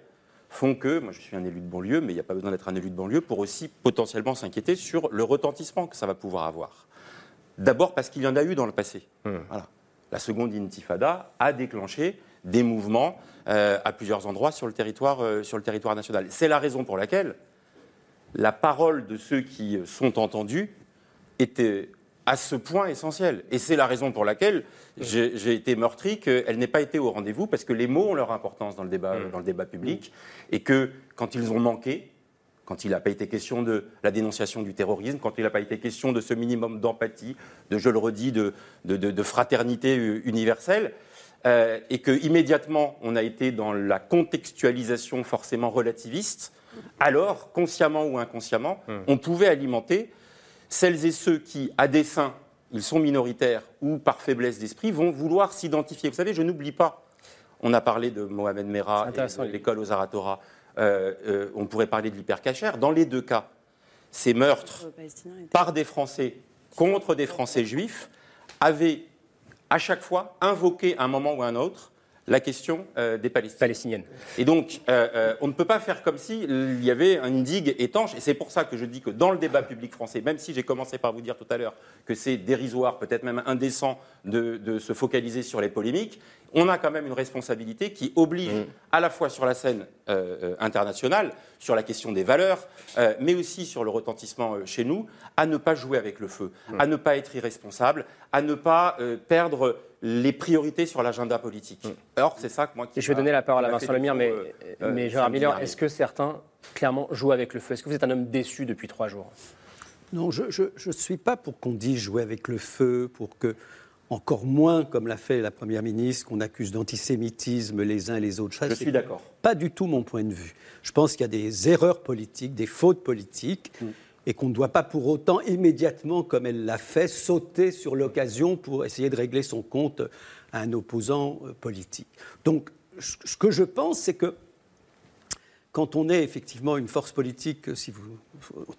font que, moi je suis un élu de banlieue, mais il n'y a pas besoin d'être un élu de banlieue pour aussi potentiellement s'inquiéter sur le retentissement que ça va pouvoir avoir. D'abord parce qu'il y en a eu dans le passé. Voilà. La seconde intifada a déclenché des mouvements euh, à plusieurs endroits sur le territoire, euh, sur le territoire national. C'est la raison pour laquelle la parole de ceux qui sont entendus était à ce point essentielle. Et c'est la raison pour laquelle j'ai été meurtri qu'elle n'ait pas été au rendez-vous, parce que les mots ont leur importance dans le débat, dans le débat public, et que quand ils ont manqué, quand il n'a pas été question de la dénonciation du terrorisme, quand il n'a pas été question de ce minimum d'empathie, de, je le redis, de, de, fraternité universelle, euh, et que immédiatement on a été dans la contextualisation forcément relativiste, alors, consciemment ou inconsciemment, hmm. on pouvait alimenter celles et ceux qui, à dessein, ils sont minoritaires ou par faiblesse d'esprit, vont vouloir s'identifier. Vous savez, je n'oublie pas, on a parlé de Mohamed Merah et de l'école aux Aratora, euh, euh, on pourrait parler de l'hypercachère. Dans les deux cas, ces meurtres par des Français contre des Français juifs avaient à chaque fois invoqué un moment ou un autre la question euh, des Palestiniennes. Et donc, euh, euh, on ne peut pas faire comme s'il y avait une digue étanche. Et c'est pour ça que je dis que dans le débat public français, même si j'ai commencé par vous dire tout à l'heure que c'est dérisoire, peut-être même indécent de, se focaliser sur les polémiques, on a quand même une responsabilité qui oblige mm. à la fois sur la scène internationale, sur la question des valeurs, mais aussi sur le retentissement chez nous, à ne pas jouer avec le feu, mm. à ne pas être irresponsable, à ne pas perdre les priorités sur l'agenda politique. Mm. c'est ça que moi qui. je vais donner la parole à Vincent Lemire, mais, euh, euh, mais Gérard Miller, est-ce que certains, clairement, jouent avec le feu? Est-ce que vous êtes un homme déçu depuis trois jours? Non, je ne suis pas pour qu'on dise jouer avec le feu, pour que, encore moins, comme l'a fait la Première ministre, qu'on accuse d'antisémitisme les uns et les autres. je suis d'accord. Pas du tout mon point de vue. Je pense qu'il y a des erreurs politiques, des fautes politiques. Mm et qu'on ne doit pas pour autant immédiatement, comme elle l'a fait, sauter sur l'occasion pour essayer de régler son compte à un opposant euh, politique. Donc, ce que je pense, c'est que quand on est effectivement une force politique, si vous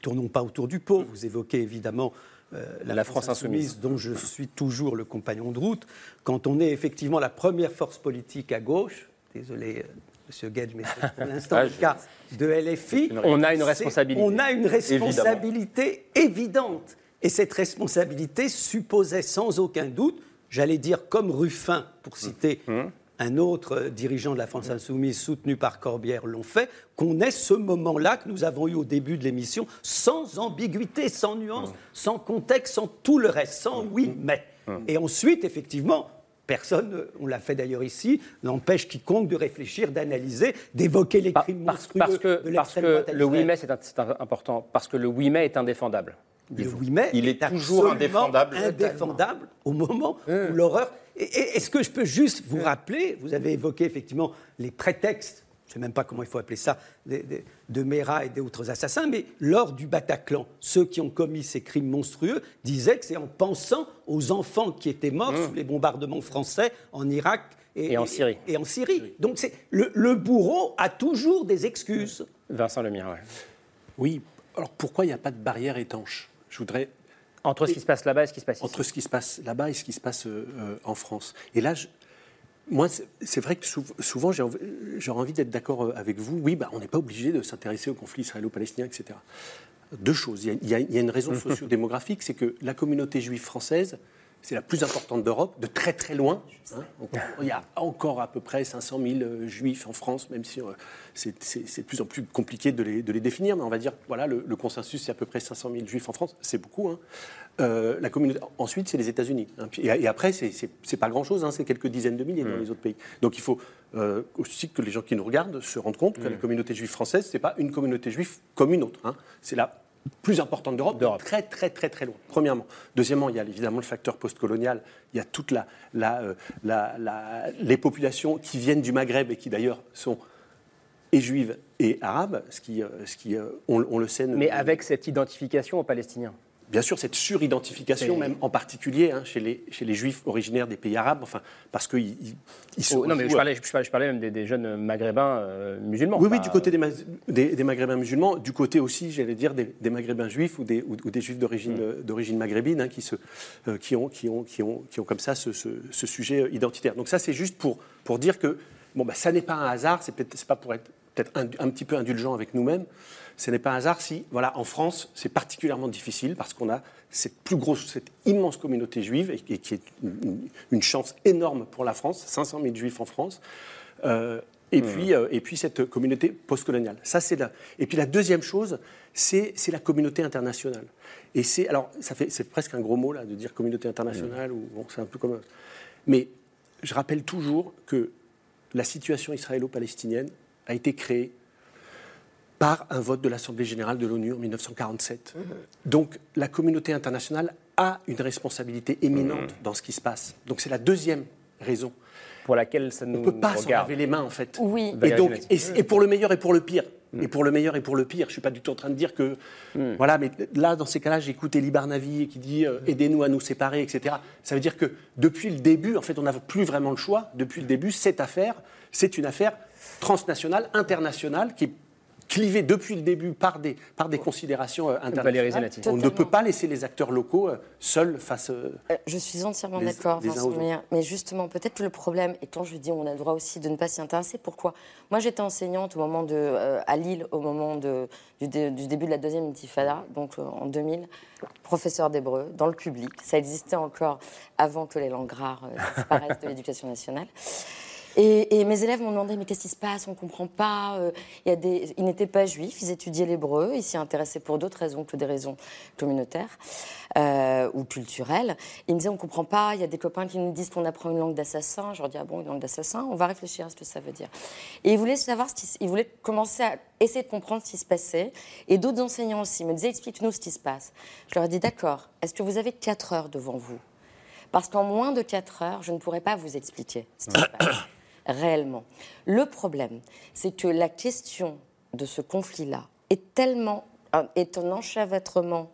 tournons pas autour du pot, vous évoquez évidemment euh, la, France, insoumise, dont je suis toujours le compagnon de route, quand on est effectivement la première force politique à gauche, désolé euh, Monsieur Gage, mais pour *laughs* l'instant le cas de LFI. On a une responsabilité. On a une responsabilité évidente. Et cette responsabilité supposait sans aucun doute, j'allais dire comme Ruffin, pour citer mmh. Un autre dirigeant de la France Insoumise soutenu par Corbière l'ont fait, qu'on ait ce moment-là que nous avons eu au début de l'émission, sans ambiguïté, sans nuance, sans contexte, sans tout le reste, sans oui, mais. Et ensuite, effectivement, Personne, on l'a fait d'ailleurs ici, n'empêche quiconque de réfléchir, d'analyser, d'évoquer les crimes monstrueux parce que, parce que le oui mais c'est important, parce que le oui mais est indéfendable. Le oui mais il est, toujours indéfendable. Indéfendable au moment où l'horreur. Est-ce que je peux juste vous rappeler, vous avez évoqué effectivement les prétextes je ne sais même pas comment il faut appeler ça, de, de, Mera et d'autres assassins, mais lors du Bataclan, ceux qui ont commis ces crimes monstrueux disaient que c'est en pensant aux enfants qui étaient morts mmh. sous les bombardements français en Irak et, en Syrie. Et, en Syrie. Donc c'est le, bourreau a toujours des excuses. Vincent Lemire, oui. Oui. Alors pourquoi il n'y a pas de barrière étanche? Je voudrais entre ce qui se passe là-bas et ce qui se passe ici. Entre ce qui se passe là-bas et ce qui se passe euh, en France. Et là, je, moi, c'est vrai que souvent, j'aurais envie d'être d'accord euh, avec vous. Oui, bah, on n'est pas obligé de s'intéresser au conflit israélo-palestinien, etc. Deux choses. Il y, a, il y a une raison *laughs* socio-démographique, c'est que la communauté juive française, c'est la plus importante d'Europe, de très très loin. Hein. il y a encore à peu près 500 000 euh, juifs en France, même si euh, c'est de plus en plus compliqué de les, de les, définir, mais on va dire, voilà, le, consensus, c'est à peu près 500 000 juifs en France, c'est beaucoup. Hein. Euh, la communauté... Ensuite, c'est les États-Unis. Hein. Et, après, c'est pas grand-chose, hein, c'est quelques dizaines de milliers dans mmh. les autres pays. Donc il faut aussi que les gens qui nous regardent se rendent compte que la mmh. communauté juive française, c'est pas une communauté juive comme une autre. C'est la plus importante d'Europe, très très très très loin. Premièrement. Deuxièmement, il y a évidemment le facteur postcolonial. Il y a toutes la, euh, la, la, les populations qui viennent du Maghreb et qui d'ailleurs sont et juives et arabes, ce qui, euh, ce qui euh, on, le sait. Mais avec cette identification aux Palestiniens bien sûr cette suridentification, même en particulier hein, chez, les, chez les juifs originaires des pays arabes, enfin, parce qu'ils ils, sont. Oh, non, mais je parlais, je parlais, même des, jeunes maghrébins euh, musulmans. Oui, oui, du côté des, des, maghrébins musulmans, du côté aussi, j'allais dire, des, maghrébins juifs ou des, ou, juifs d'origine maghrébine hein, qui, se, euh, qui, ont, qui, ont, qui, ont, qui ont comme ça ce, ce, sujet identitaire. Donc, ça, c'est juste pour, pour dire que bon, bah, ça n'est pas un hasard, c'est pas pour être peut-être un, un, petit peu indulgent avec nous-mêmes ce n'est pas un hasard si, voilà, en France, c'est particulièrement difficile parce qu'on a cette plus grosse, cette immense communauté juive et, qui est une, chance énorme pour la France, 500 000 juifs en France. Euh, et, mmh. puis, euh, et puis cette communauté postcoloniale. Ça, c'est là. Et puis la deuxième chose, c'est la communauté internationale. Et c'est alors, ça fait, c'est presque un gros mot là de dire communauté internationale mmh. ou bon, c'est un peu comme. Mais je rappelle toujours que la situation israélo-palestinienne a été créée par un vote de l'Assemblée générale de l'ONU en 1947. Donc la communauté internationale a une responsabilité éminente dans ce qui se passe. Donc c'est la deuxième raison. Pour laquelle ça nous On ne peut pas s'en laver les mains en fait. Oui. Et, donc, et, et pour le meilleur et pour le pire. Et pour le meilleur et pour le pire. Je ne suis pas du tout en train de dire que. Voilà, mais là, dans ces cas-là, j'écoute Elie Barnavi qui dit euh, aidez-nous à nous séparer, etc. Ça veut dire que depuis le début, en fait, on n'a plus vraiment le choix. Depuis le début, cette affaire, c'est une affaire transnationale, internationale, qui est clivée depuis le début par des, par des considérations euh, internationales. On ne peut pas laisser les acteurs locaux euh, seuls face. euh, Je suis entièrement d'accord. Mais justement, peut-être que le problème, et quand je dis on a le droit aussi de ne pas s'y intéresser, pourquoi? Moi, j'étais enseignante au moment de, euh, à Lille au moment de, du, dé- du début de la deuxième intifada, donc euh, en 2000, professeur d'hébreu dans le public. Ça existait encore avant que les langues rares euh, disparaissent de l'éducation nationale. Et, mes élèves m'ont demandé mais qu'est-ce qui se passe? On ne comprend pas. euh, il y. Ils n'étaient pas juifs, ils étudiaient l'hébreu, ils s'y intéressaient pour d'autres raisons que des raisons communautaires euh, ou culturelles. Ils me disaient on ne comprend pas. Il y a des copains qui nous disent qu'on apprend une langue d'assassin. Je leur dis ah bon une langue d'assassin? On va réfléchir à ce que ça veut dire. Et ils voulaient savoir, ils voulaient commencer à essayer de comprendre ce qui se passait. Et d'autres enseignants aussi me disaient explique-nous ce qui se passe. Je leur ai dit d'accord. Est-ce que vous avez quatre heures devant vous? Parce qu'en moins de quatre heures, je ne pourrais pas vous expliquer ce qui se passe réellement. Le problème, c'est que la question de ce conflit-là est tellement est un enchevêtrement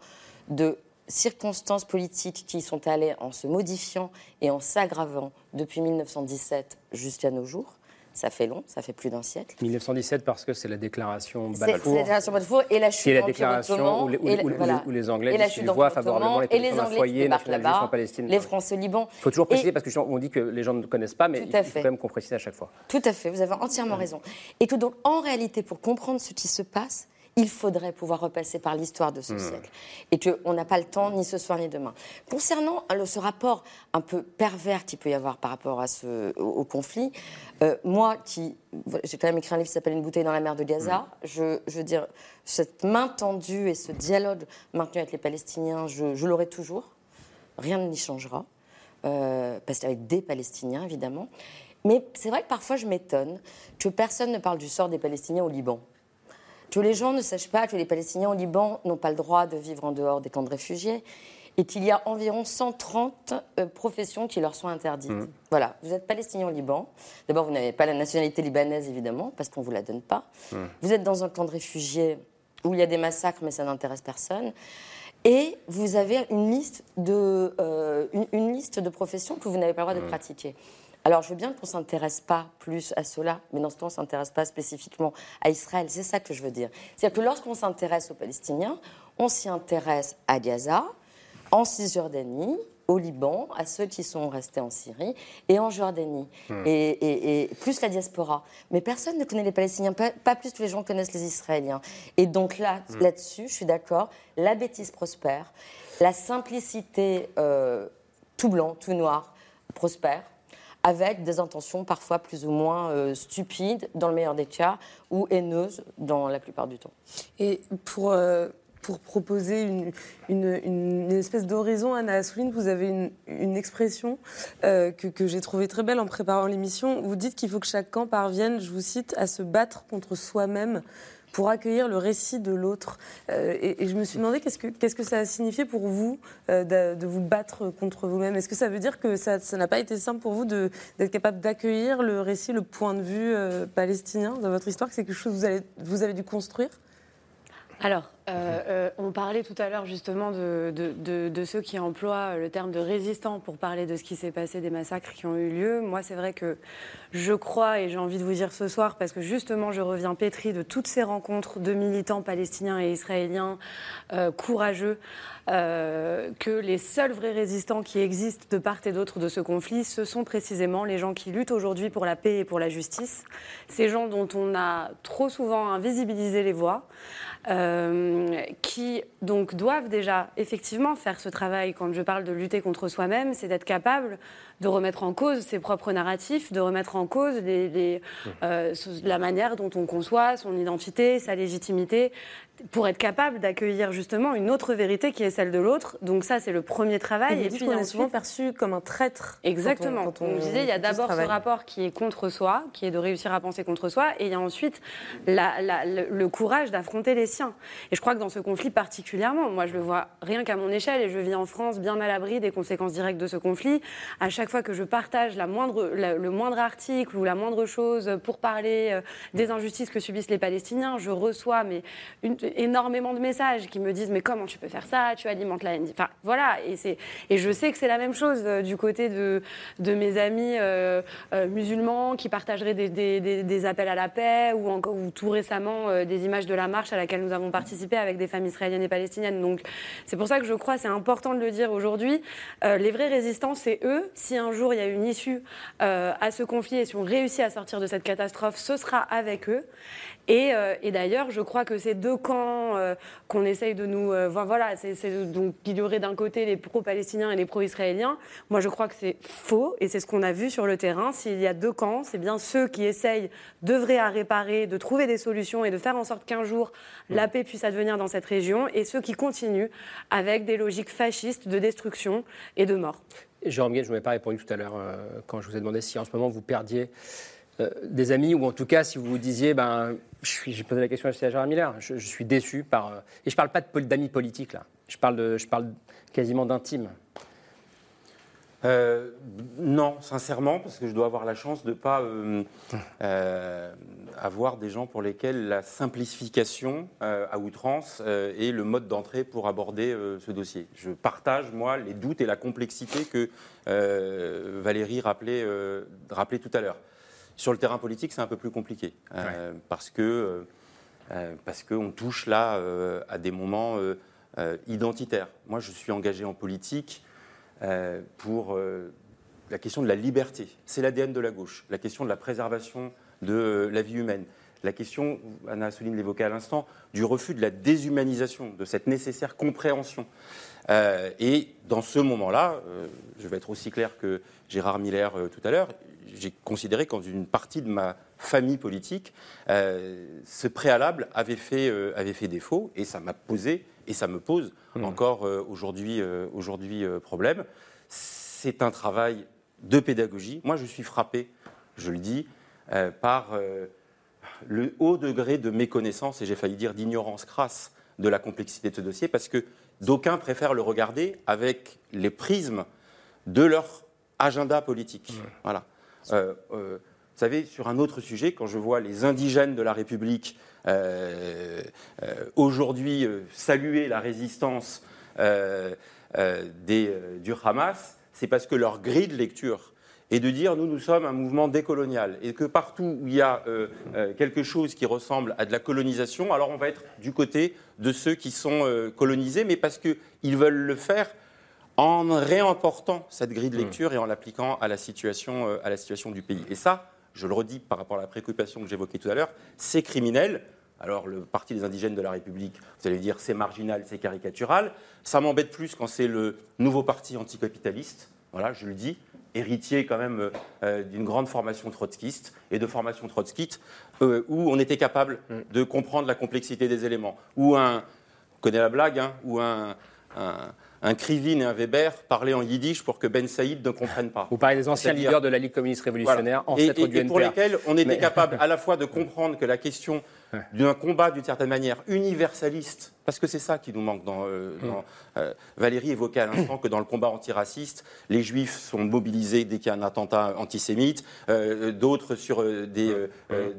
de circonstances politiques qui sont allées en se modifiant et en s'aggravant depuis 1917 jusqu'à nos jours. Ça fait long, ça fait plus d'un siècle. 1917 parce que c'est la déclaration Balfour. la déclaration Balfour et la chute est la déclaration où les, où et la- où les- voilà. où les Anglais Et voient favorablement et les foyer juif en Palestine. les Français au Liban. Il faut toujours Et- préciser parce que on dit que les gens ne connaissent pas, mais il faut quand même qu'on précise à chaque fois. Tout à fait, vous avez entièrement raison. Et que donc, en réalité, pour comprendre ce qui se passe, il faudrait pouvoir repasser par l'histoire de ce Hmm. siècle. Et qu'on n'a pas le temps, ni ce soir, ni demain. Concernant le- ce rapport un peu pervers qu'il peut y avoir par rapport à ce, au, au conflit, euh, moi, qui. J'ai quand même écrit un livre qui s'appelle Une bouteille dans la mer de Gaza. Hmm. Je, je veux dire, cette main tendue et ce dialogue maintenu avec les Palestiniens, je, je l'aurai toujours. Rien n'y changera. Euh, parce qu'avec des Palestiniens, évidemment. Mais c'est vrai que parfois, je m'étonne que personne ne parle du sort des Palestiniens au Liban. Que les gens ne sachent pas que les Palestiniens au Liban n'ont pas le droit de vivre en dehors des camps de réfugiés et qu'il y a environ 130 euh, professions qui leur sont interdites. Voilà, vous êtes palestinien au Liban. D'abord, vous n'avez pas la nationalité libanaise, évidemment, parce qu'on ne vous la donne pas. Vous êtes dans un camp de réfugiés où il y a des massacres, mais ça n'intéresse personne. Et vous avez une liste de, euh, une, une liste de professions que vous n'avez pas le droit de pratiquer. Alors, je veux bien qu'on ne s'intéresse pas plus à cela, mais dans ce cas, on ne s'intéresse pas spécifiquement à Israël. C'est ça que je veux dire. C'est-à-dire que lorsqu'on s'intéresse aux Palestiniens, on s'y intéresse à Gaza, en Cisjordanie, au Liban, à ceux qui sont restés en Syrie et en Jordanie, Hmm. et, et- et plus la diaspora. Mais personne ne connaît les Palestiniens, pas, pas plus que les gens connaissent les Israéliens. Et donc là, Hmm. là-dessus, je suis d'accord, la bêtise prospère, la simplicité euh, tout blanc, tout noir prospère, avec des intentions parfois plus ou moins euh, stupides dans le meilleur des cas, ou haineuses dans la plupart du temps. Et pour, euh, pour proposer une, une- espèce d'horizon, Anna Assouline, vous avez une, une expression euh, que, que j'ai trouvée très belle en préparant l'émission. Vous dites qu'il faut que chaque camp parvienne, je vous cite, à se battre contre soi-même pour accueillir le récit de l'autre. Euh, et, je me suis demandé qu'est-ce que, que ça a signifié pour vous euh, de, vous battre contre vous-même. Est-ce que ça veut dire que ça n'a pas été simple pour vous d'être capable d'accueillir le récit, le point de vue euh, palestinien dans votre histoire? Que C'est quelque chose que vous, vous avez dû construire? Alors, euh, euh, on parlait tout à l'heure justement de, ceux qui emploient le terme de résistant pour parler de ce qui s'est passé, des massacres qui ont eu lieu. Moi, c'est vrai que je crois, et j'ai envie de vous dire ce soir, parce que justement, je reviens pétri de toutes ces rencontres de militants palestiniens et israéliens euh, courageux, que les seuls vrais résistants qui existent de part et d'autre de ce conflit, ce sont précisément les gens qui luttent aujourd'hui pour la paix et pour la justice. Ces gens dont on a trop souvent invisibilisé les voix euh, qui donc doivent déjà effectivement faire ce travail. Quand je parle de lutter contre soi-même, c'est d'être capable de remettre en cause ses propres narratifs, de remettre en cause les- les, euh, la manière dont on conçoit son identité, sa légitimité, pour être capable d'accueillir justement une autre vérité qui est celle de l'autre. Donc ça, c'est le premier travail. Et, puis, on est souvent perçu comme un traître. Exactement. Quand on, disait, il y a d'abord ce rapport qui est contre soi, qui est de réussir à penser contre soi, et il y a ensuite le, courage d'affronter les siens. Et je crois que dans ce conflit particulièrement, moi je le vois rien qu'à mon échelle, et je vis en France bien à l'abri des conséquences directes de ce conflit. À chaque fois que je partage la moindre, le moindre article ou la moindre chose pour parler euh, des injustices que subissent les Palestiniens, je reçois mais une, énormément de messages qui me disent mais comment tu peux faire ça? Tu alimentes la haine. Enfin voilà, et, c'est, et je sais que c'est la même chose euh, du côté de, de mes amis euh, musulmans qui partageraient des, des, des, appels à la paix ou, encore, ou tout récemment des images de la marche à laquelle nous avons participé avec des femmes israéliennes et palestiniennes. Donc c'est pour ça que je crois, c'est important de le dire aujourd'hui, les vrais résistants, c'est eux. Si un jour il y a une issue à ce conflit et si on réussit à sortir de cette catastrophe, ce sera avec eux. Euh, et, d'ailleurs, je crois que ces deux camps euh, qu'on essaye de nous. Euh, voilà, c'est donc qu'il y aurait d'un côté les pro-palestiniens et les pro-israéliens. Moi, je crois que c'est faux et c'est ce qu'on a vu sur le terrain. S'il y a deux camps, c'est bien ceux qui essayent d'œuvrer à réparer, de trouver des solutions et de faire en sorte qu'un jour la paix puisse advenir dans cette région et ceux qui continuent avec des logiques fascistes de destruction et de mort. Jérôme Guet, je ne vous ai pas répondu tout à l'heure quand je vous ai demandé si en ce moment vous perdiez des amis, ou en tout cas si vous vous disiez, ben, j'ai posé la question à Gérard Miller. Je, suis déçu par. Euh, et je ne parle pas d'amis politiques, là. Je parle, je parle quasiment d'intime. Euh, non, sincèrement, parce que je dois avoir la chance de ne pas euh, avoir des gens pour lesquels la simplification à outrance est le mode d'entrée pour aborder ce dossier. Je partage, moi, les doutes et la complexité que Valérie rappelait, rappelait tout à l'heure. Sur le terrain politique, c'est un peu plus compliqué euh, parce que euh, euh, parce qu'on touche là à des moments identitaires. Moi, je suis engagé en politique pour la question de la liberté. C'est l'ADN de la gauche. La question de la préservation de la vie humaine. La question, Anna Assouline l'évoquait à l'instant, du refus de la déshumanisation, de cette nécessaire compréhension. et dans ce moment-là, je vais être aussi clair que Gérard Miller tout à l'heure, j'ai considéré qu'en une partie de ma famille politique, euh, ce préalable avait fait, euh, avait fait défaut et ça m'a posé et ça me pose mmh. encore euh, aujourd'hui, aujourd'hui problème. C'est un travail de pédagogie. Moi, je suis frappé, je le dis, par le haut degré de méconnaissance et j'ai failli dire d'ignorance crasse de la complexité de ce dossier parce que d'aucuns préfèrent le regarder avec les prismes de leur agenda politique. Mmh. Voilà. Euh, euh, vous savez, sur un autre sujet, quand je vois les indigènes de la République euh, aujourd'hui saluer la résistance des, du Hamas, c'est parce que leur grille de lecture est de dire nous, nous sommes un mouvement décolonial et que partout où il y a quelque chose qui ressemble à de la colonisation, alors on va être du côté de ceux qui sont colonisés, mais parce qu'ils veulent le faire en réemportant cette grille de hmm. lecture et en l'appliquant à, la situation, euh, à la situation du pays. Et ça, je le redis par rapport à la préoccupation que j'évoquais tout à l'heure, c'est criminel. Alors, le Parti des indigènes de la République, vous allez dire c'est marginal, c'est caricatural. Ça m'embête plus quand c'est le nouveau parti anticapitaliste. Voilà, je le dis, héritier quand même euh, euh, d'une grande formation trotskiste et de formation trotskiste, où on était capable hmm. de comprendre la complexité des éléments. Ou un, vous connaissez la blague, hein, ou un, un Krivin et un Weber parlaient en yiddish pour que Ben Saïd ne comprenne pas. Vous parlez des anciens leaders de la Ligue communiste révolutionnaire, en et, et, pour lesquels on était capable *laughs* à la fois de comprendre que la question *laughs* d'un combat d'une certaine manière universaliste, parce que c'est ça qui nous manque dans. Euh, euh, Valérie évoquait à l'instant que dans le combat antiraciste, les juifs sont mobilisés dès qu'il y a un attentat antisémite, euh, d'autres sur des,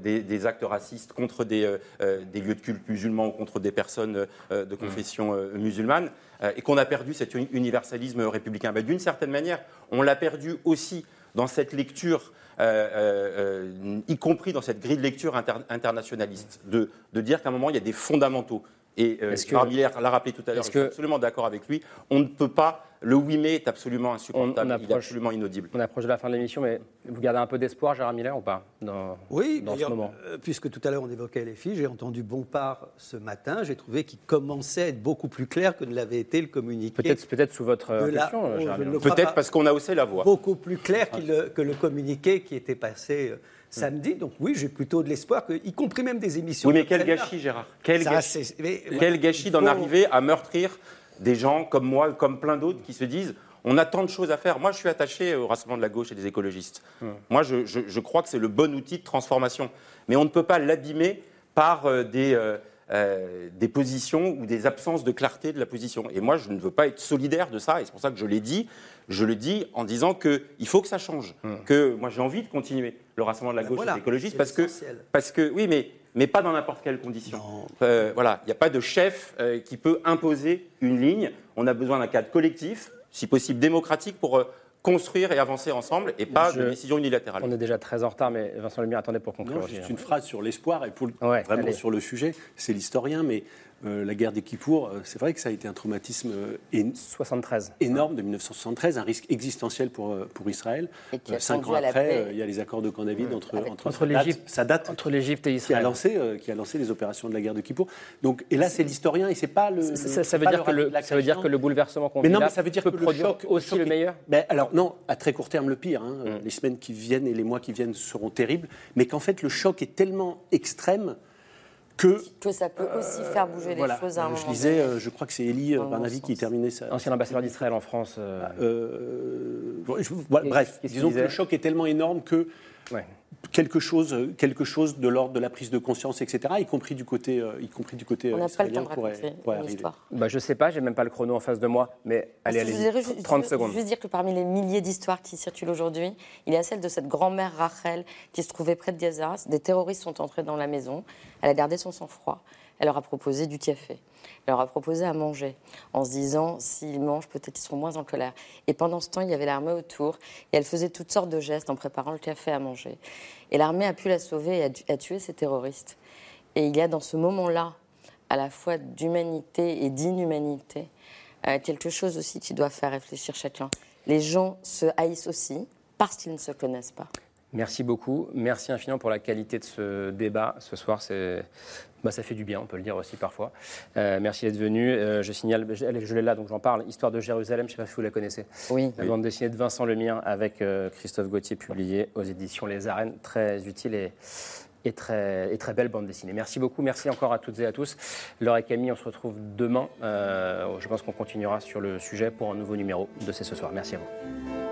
des, actes racistes contre des, des, lieux de culte musulmans ou contre des personnes de confession musulmane, et qu'on a perdu cet universalisme républicain. D'une certaine manière, on l'a perdu aussi dans cette lecture euh, euh, euh, y compris dans cette grille de lecture internationaliste, de, de dire qu'à un moment, il y a des fondamentaux. Et euh, Miller l'a rappelé tout à l'heure, je suis absolument d'accord avec lui. On ne peut pas. Le 8 mai est absolument insupportable, il est absolument inaudible. On approche de la fin de l'émission, mais vous gardez un peu d'espoir, Gérard Miller, ou pas dans, Oui, dans ce moment euh, Puisque tout à l'heure on évoquait les filles, j'ai entendu Bompard ce matin, j'ai trouvé qu'il commençait à être beaucoup plus clair que ne l'avait été le communiqué. Peut-être peut sous votre question, Peut-être parce qu'on a haussé la voix. Beaucoup plus clair que le communiqué qui était passé samedi. Donc oui, j'ai plutôt de l'espoir, y compris même des émissions. Oui, mais quel gâchis, Gérard Quel gâchis, quel gâchis d'en arriver à meurtrir des gens comme moi, comme plein d'autres, qui se disent on a tant de choses à faire. Moi, je suis attaché au Rassemblement de la gauche et des écologistes. Moi, je, crois que c'est le bon outil de transformation. Mais on ne peut pas l'abîmer par euh, des, euh, euh, des positions ou des absences de clarté de la position. Et moi, je ne veux pas être solidaire de ça, et c'est pour ça que je l'ai dit. Je le dis en disant qu'il faut que ça change. Que moi, j'ai envie de continuer le Rassemblement de la ben gauche et des écologistes parce que, parce que, oui, mais mais pas dans n'importe quelle condition. voilà, il n'y a pas de chef qui peut imposer une ligne. On a besoin d'un cadre collectif si possible démocratique, pour euh, construire et avancer ensemble et pas de décision unilatérale. On est déjà très en retard, mais Vincent Lemire, attendez pour conclure. juste une phrase sur l'espoir et pour vraiment sur le sujet. C'est l'historien, mais euh, la guerre des Kippour, euh, c'est vrai que ça a été un traumatisme 73. énorme de 1973, un risque existentiel pour, euh, pour Israël. cinq ans après, il y a les accords de Camp David entre, entre, entre l'Égypte ça date entre l'Égypte et Israël. Qui a, lancé, qui a lancé les opérations de la guerre de Kippour. Donc, et là, c'est l'historien et c'est pas le. Ça, veut dire que le, ça veut dire que le bouleversement qu'on mais non, mais ça veut dire peut que produire le choc, aussi le meilleur? Mais Alors, non, à très court terme, le pire. Hein. Mm. Les semaines qui viennent et les mois qui viennent seront terribles. Mais qu'en fait, le choc est tellement extrême que, que ça peut aussi faire bouger les choses à un Je disais, euh, je crois que c'est Elie euh, Barnavi qui terminait ça. Ancien ambassadeur d'Israël en France. Euh... bref, disons que le choc est tellement énorme que quelque, chose, quelque chose de l'ordre de la prise de conscience, etc., y compris du côté, euh, y compris du côté On n'a pas le temps de raconter bah, Je ne sais pas, j'ai même pas le chrono en face de moi, mais allez, allez, 30 secondes. Je veux juste dire que parmi les milliers d'histoires qui circulent aujourd'hui, il y a celle de cette grand-mère Rachel qui se trouvait près de Gaza. Des terroristes sont entrés dans la maison. Elle a gardé son sang-froid. Elle leur a proposé du café. Elle leur a proposé à manger, en se disant s'ils mangent, peut-être ils seront moins en colère. Et pendant ce temps, il y avait l'armée autour, et elle faisait toutes sortes de gestes en préparant le café à manger. Et l'armée a pu la sauver et a, tué ces terroristes. Et il y a dans ce moment-là, à la fois d'humanité et d'inhumanité, euh, quelque chose aussi qui doit faire réfléchir chacun. Les gens se haïssent aussi parce qu'ils ne se connaissent pas. Merci beaucoup. Merci infiniment pour la qualité de ce débat ce soir. C'est, bah, ça fait du bien, on peut le dire aussi parfois. Euh, merci d'être venu. Euh, je signale, je, l'ai là, donc j'en parle. Histoire de Jérusalem, je ne sais pas si vous la connaissez. Oui. La bande dessinée de Vincent Lemire avec euh, Christophe Gauthier, publiée aux éditions Les Arènes. Très utile et, et très, et très belle bande dessinée. Merci beaucoup, merci encore à toutes et à tous. Laure et Camille, on se retrouve demain. je pense qu'on continuera sur le sujet pour un nouveau numéro de C'est ce soir. Merci à vous.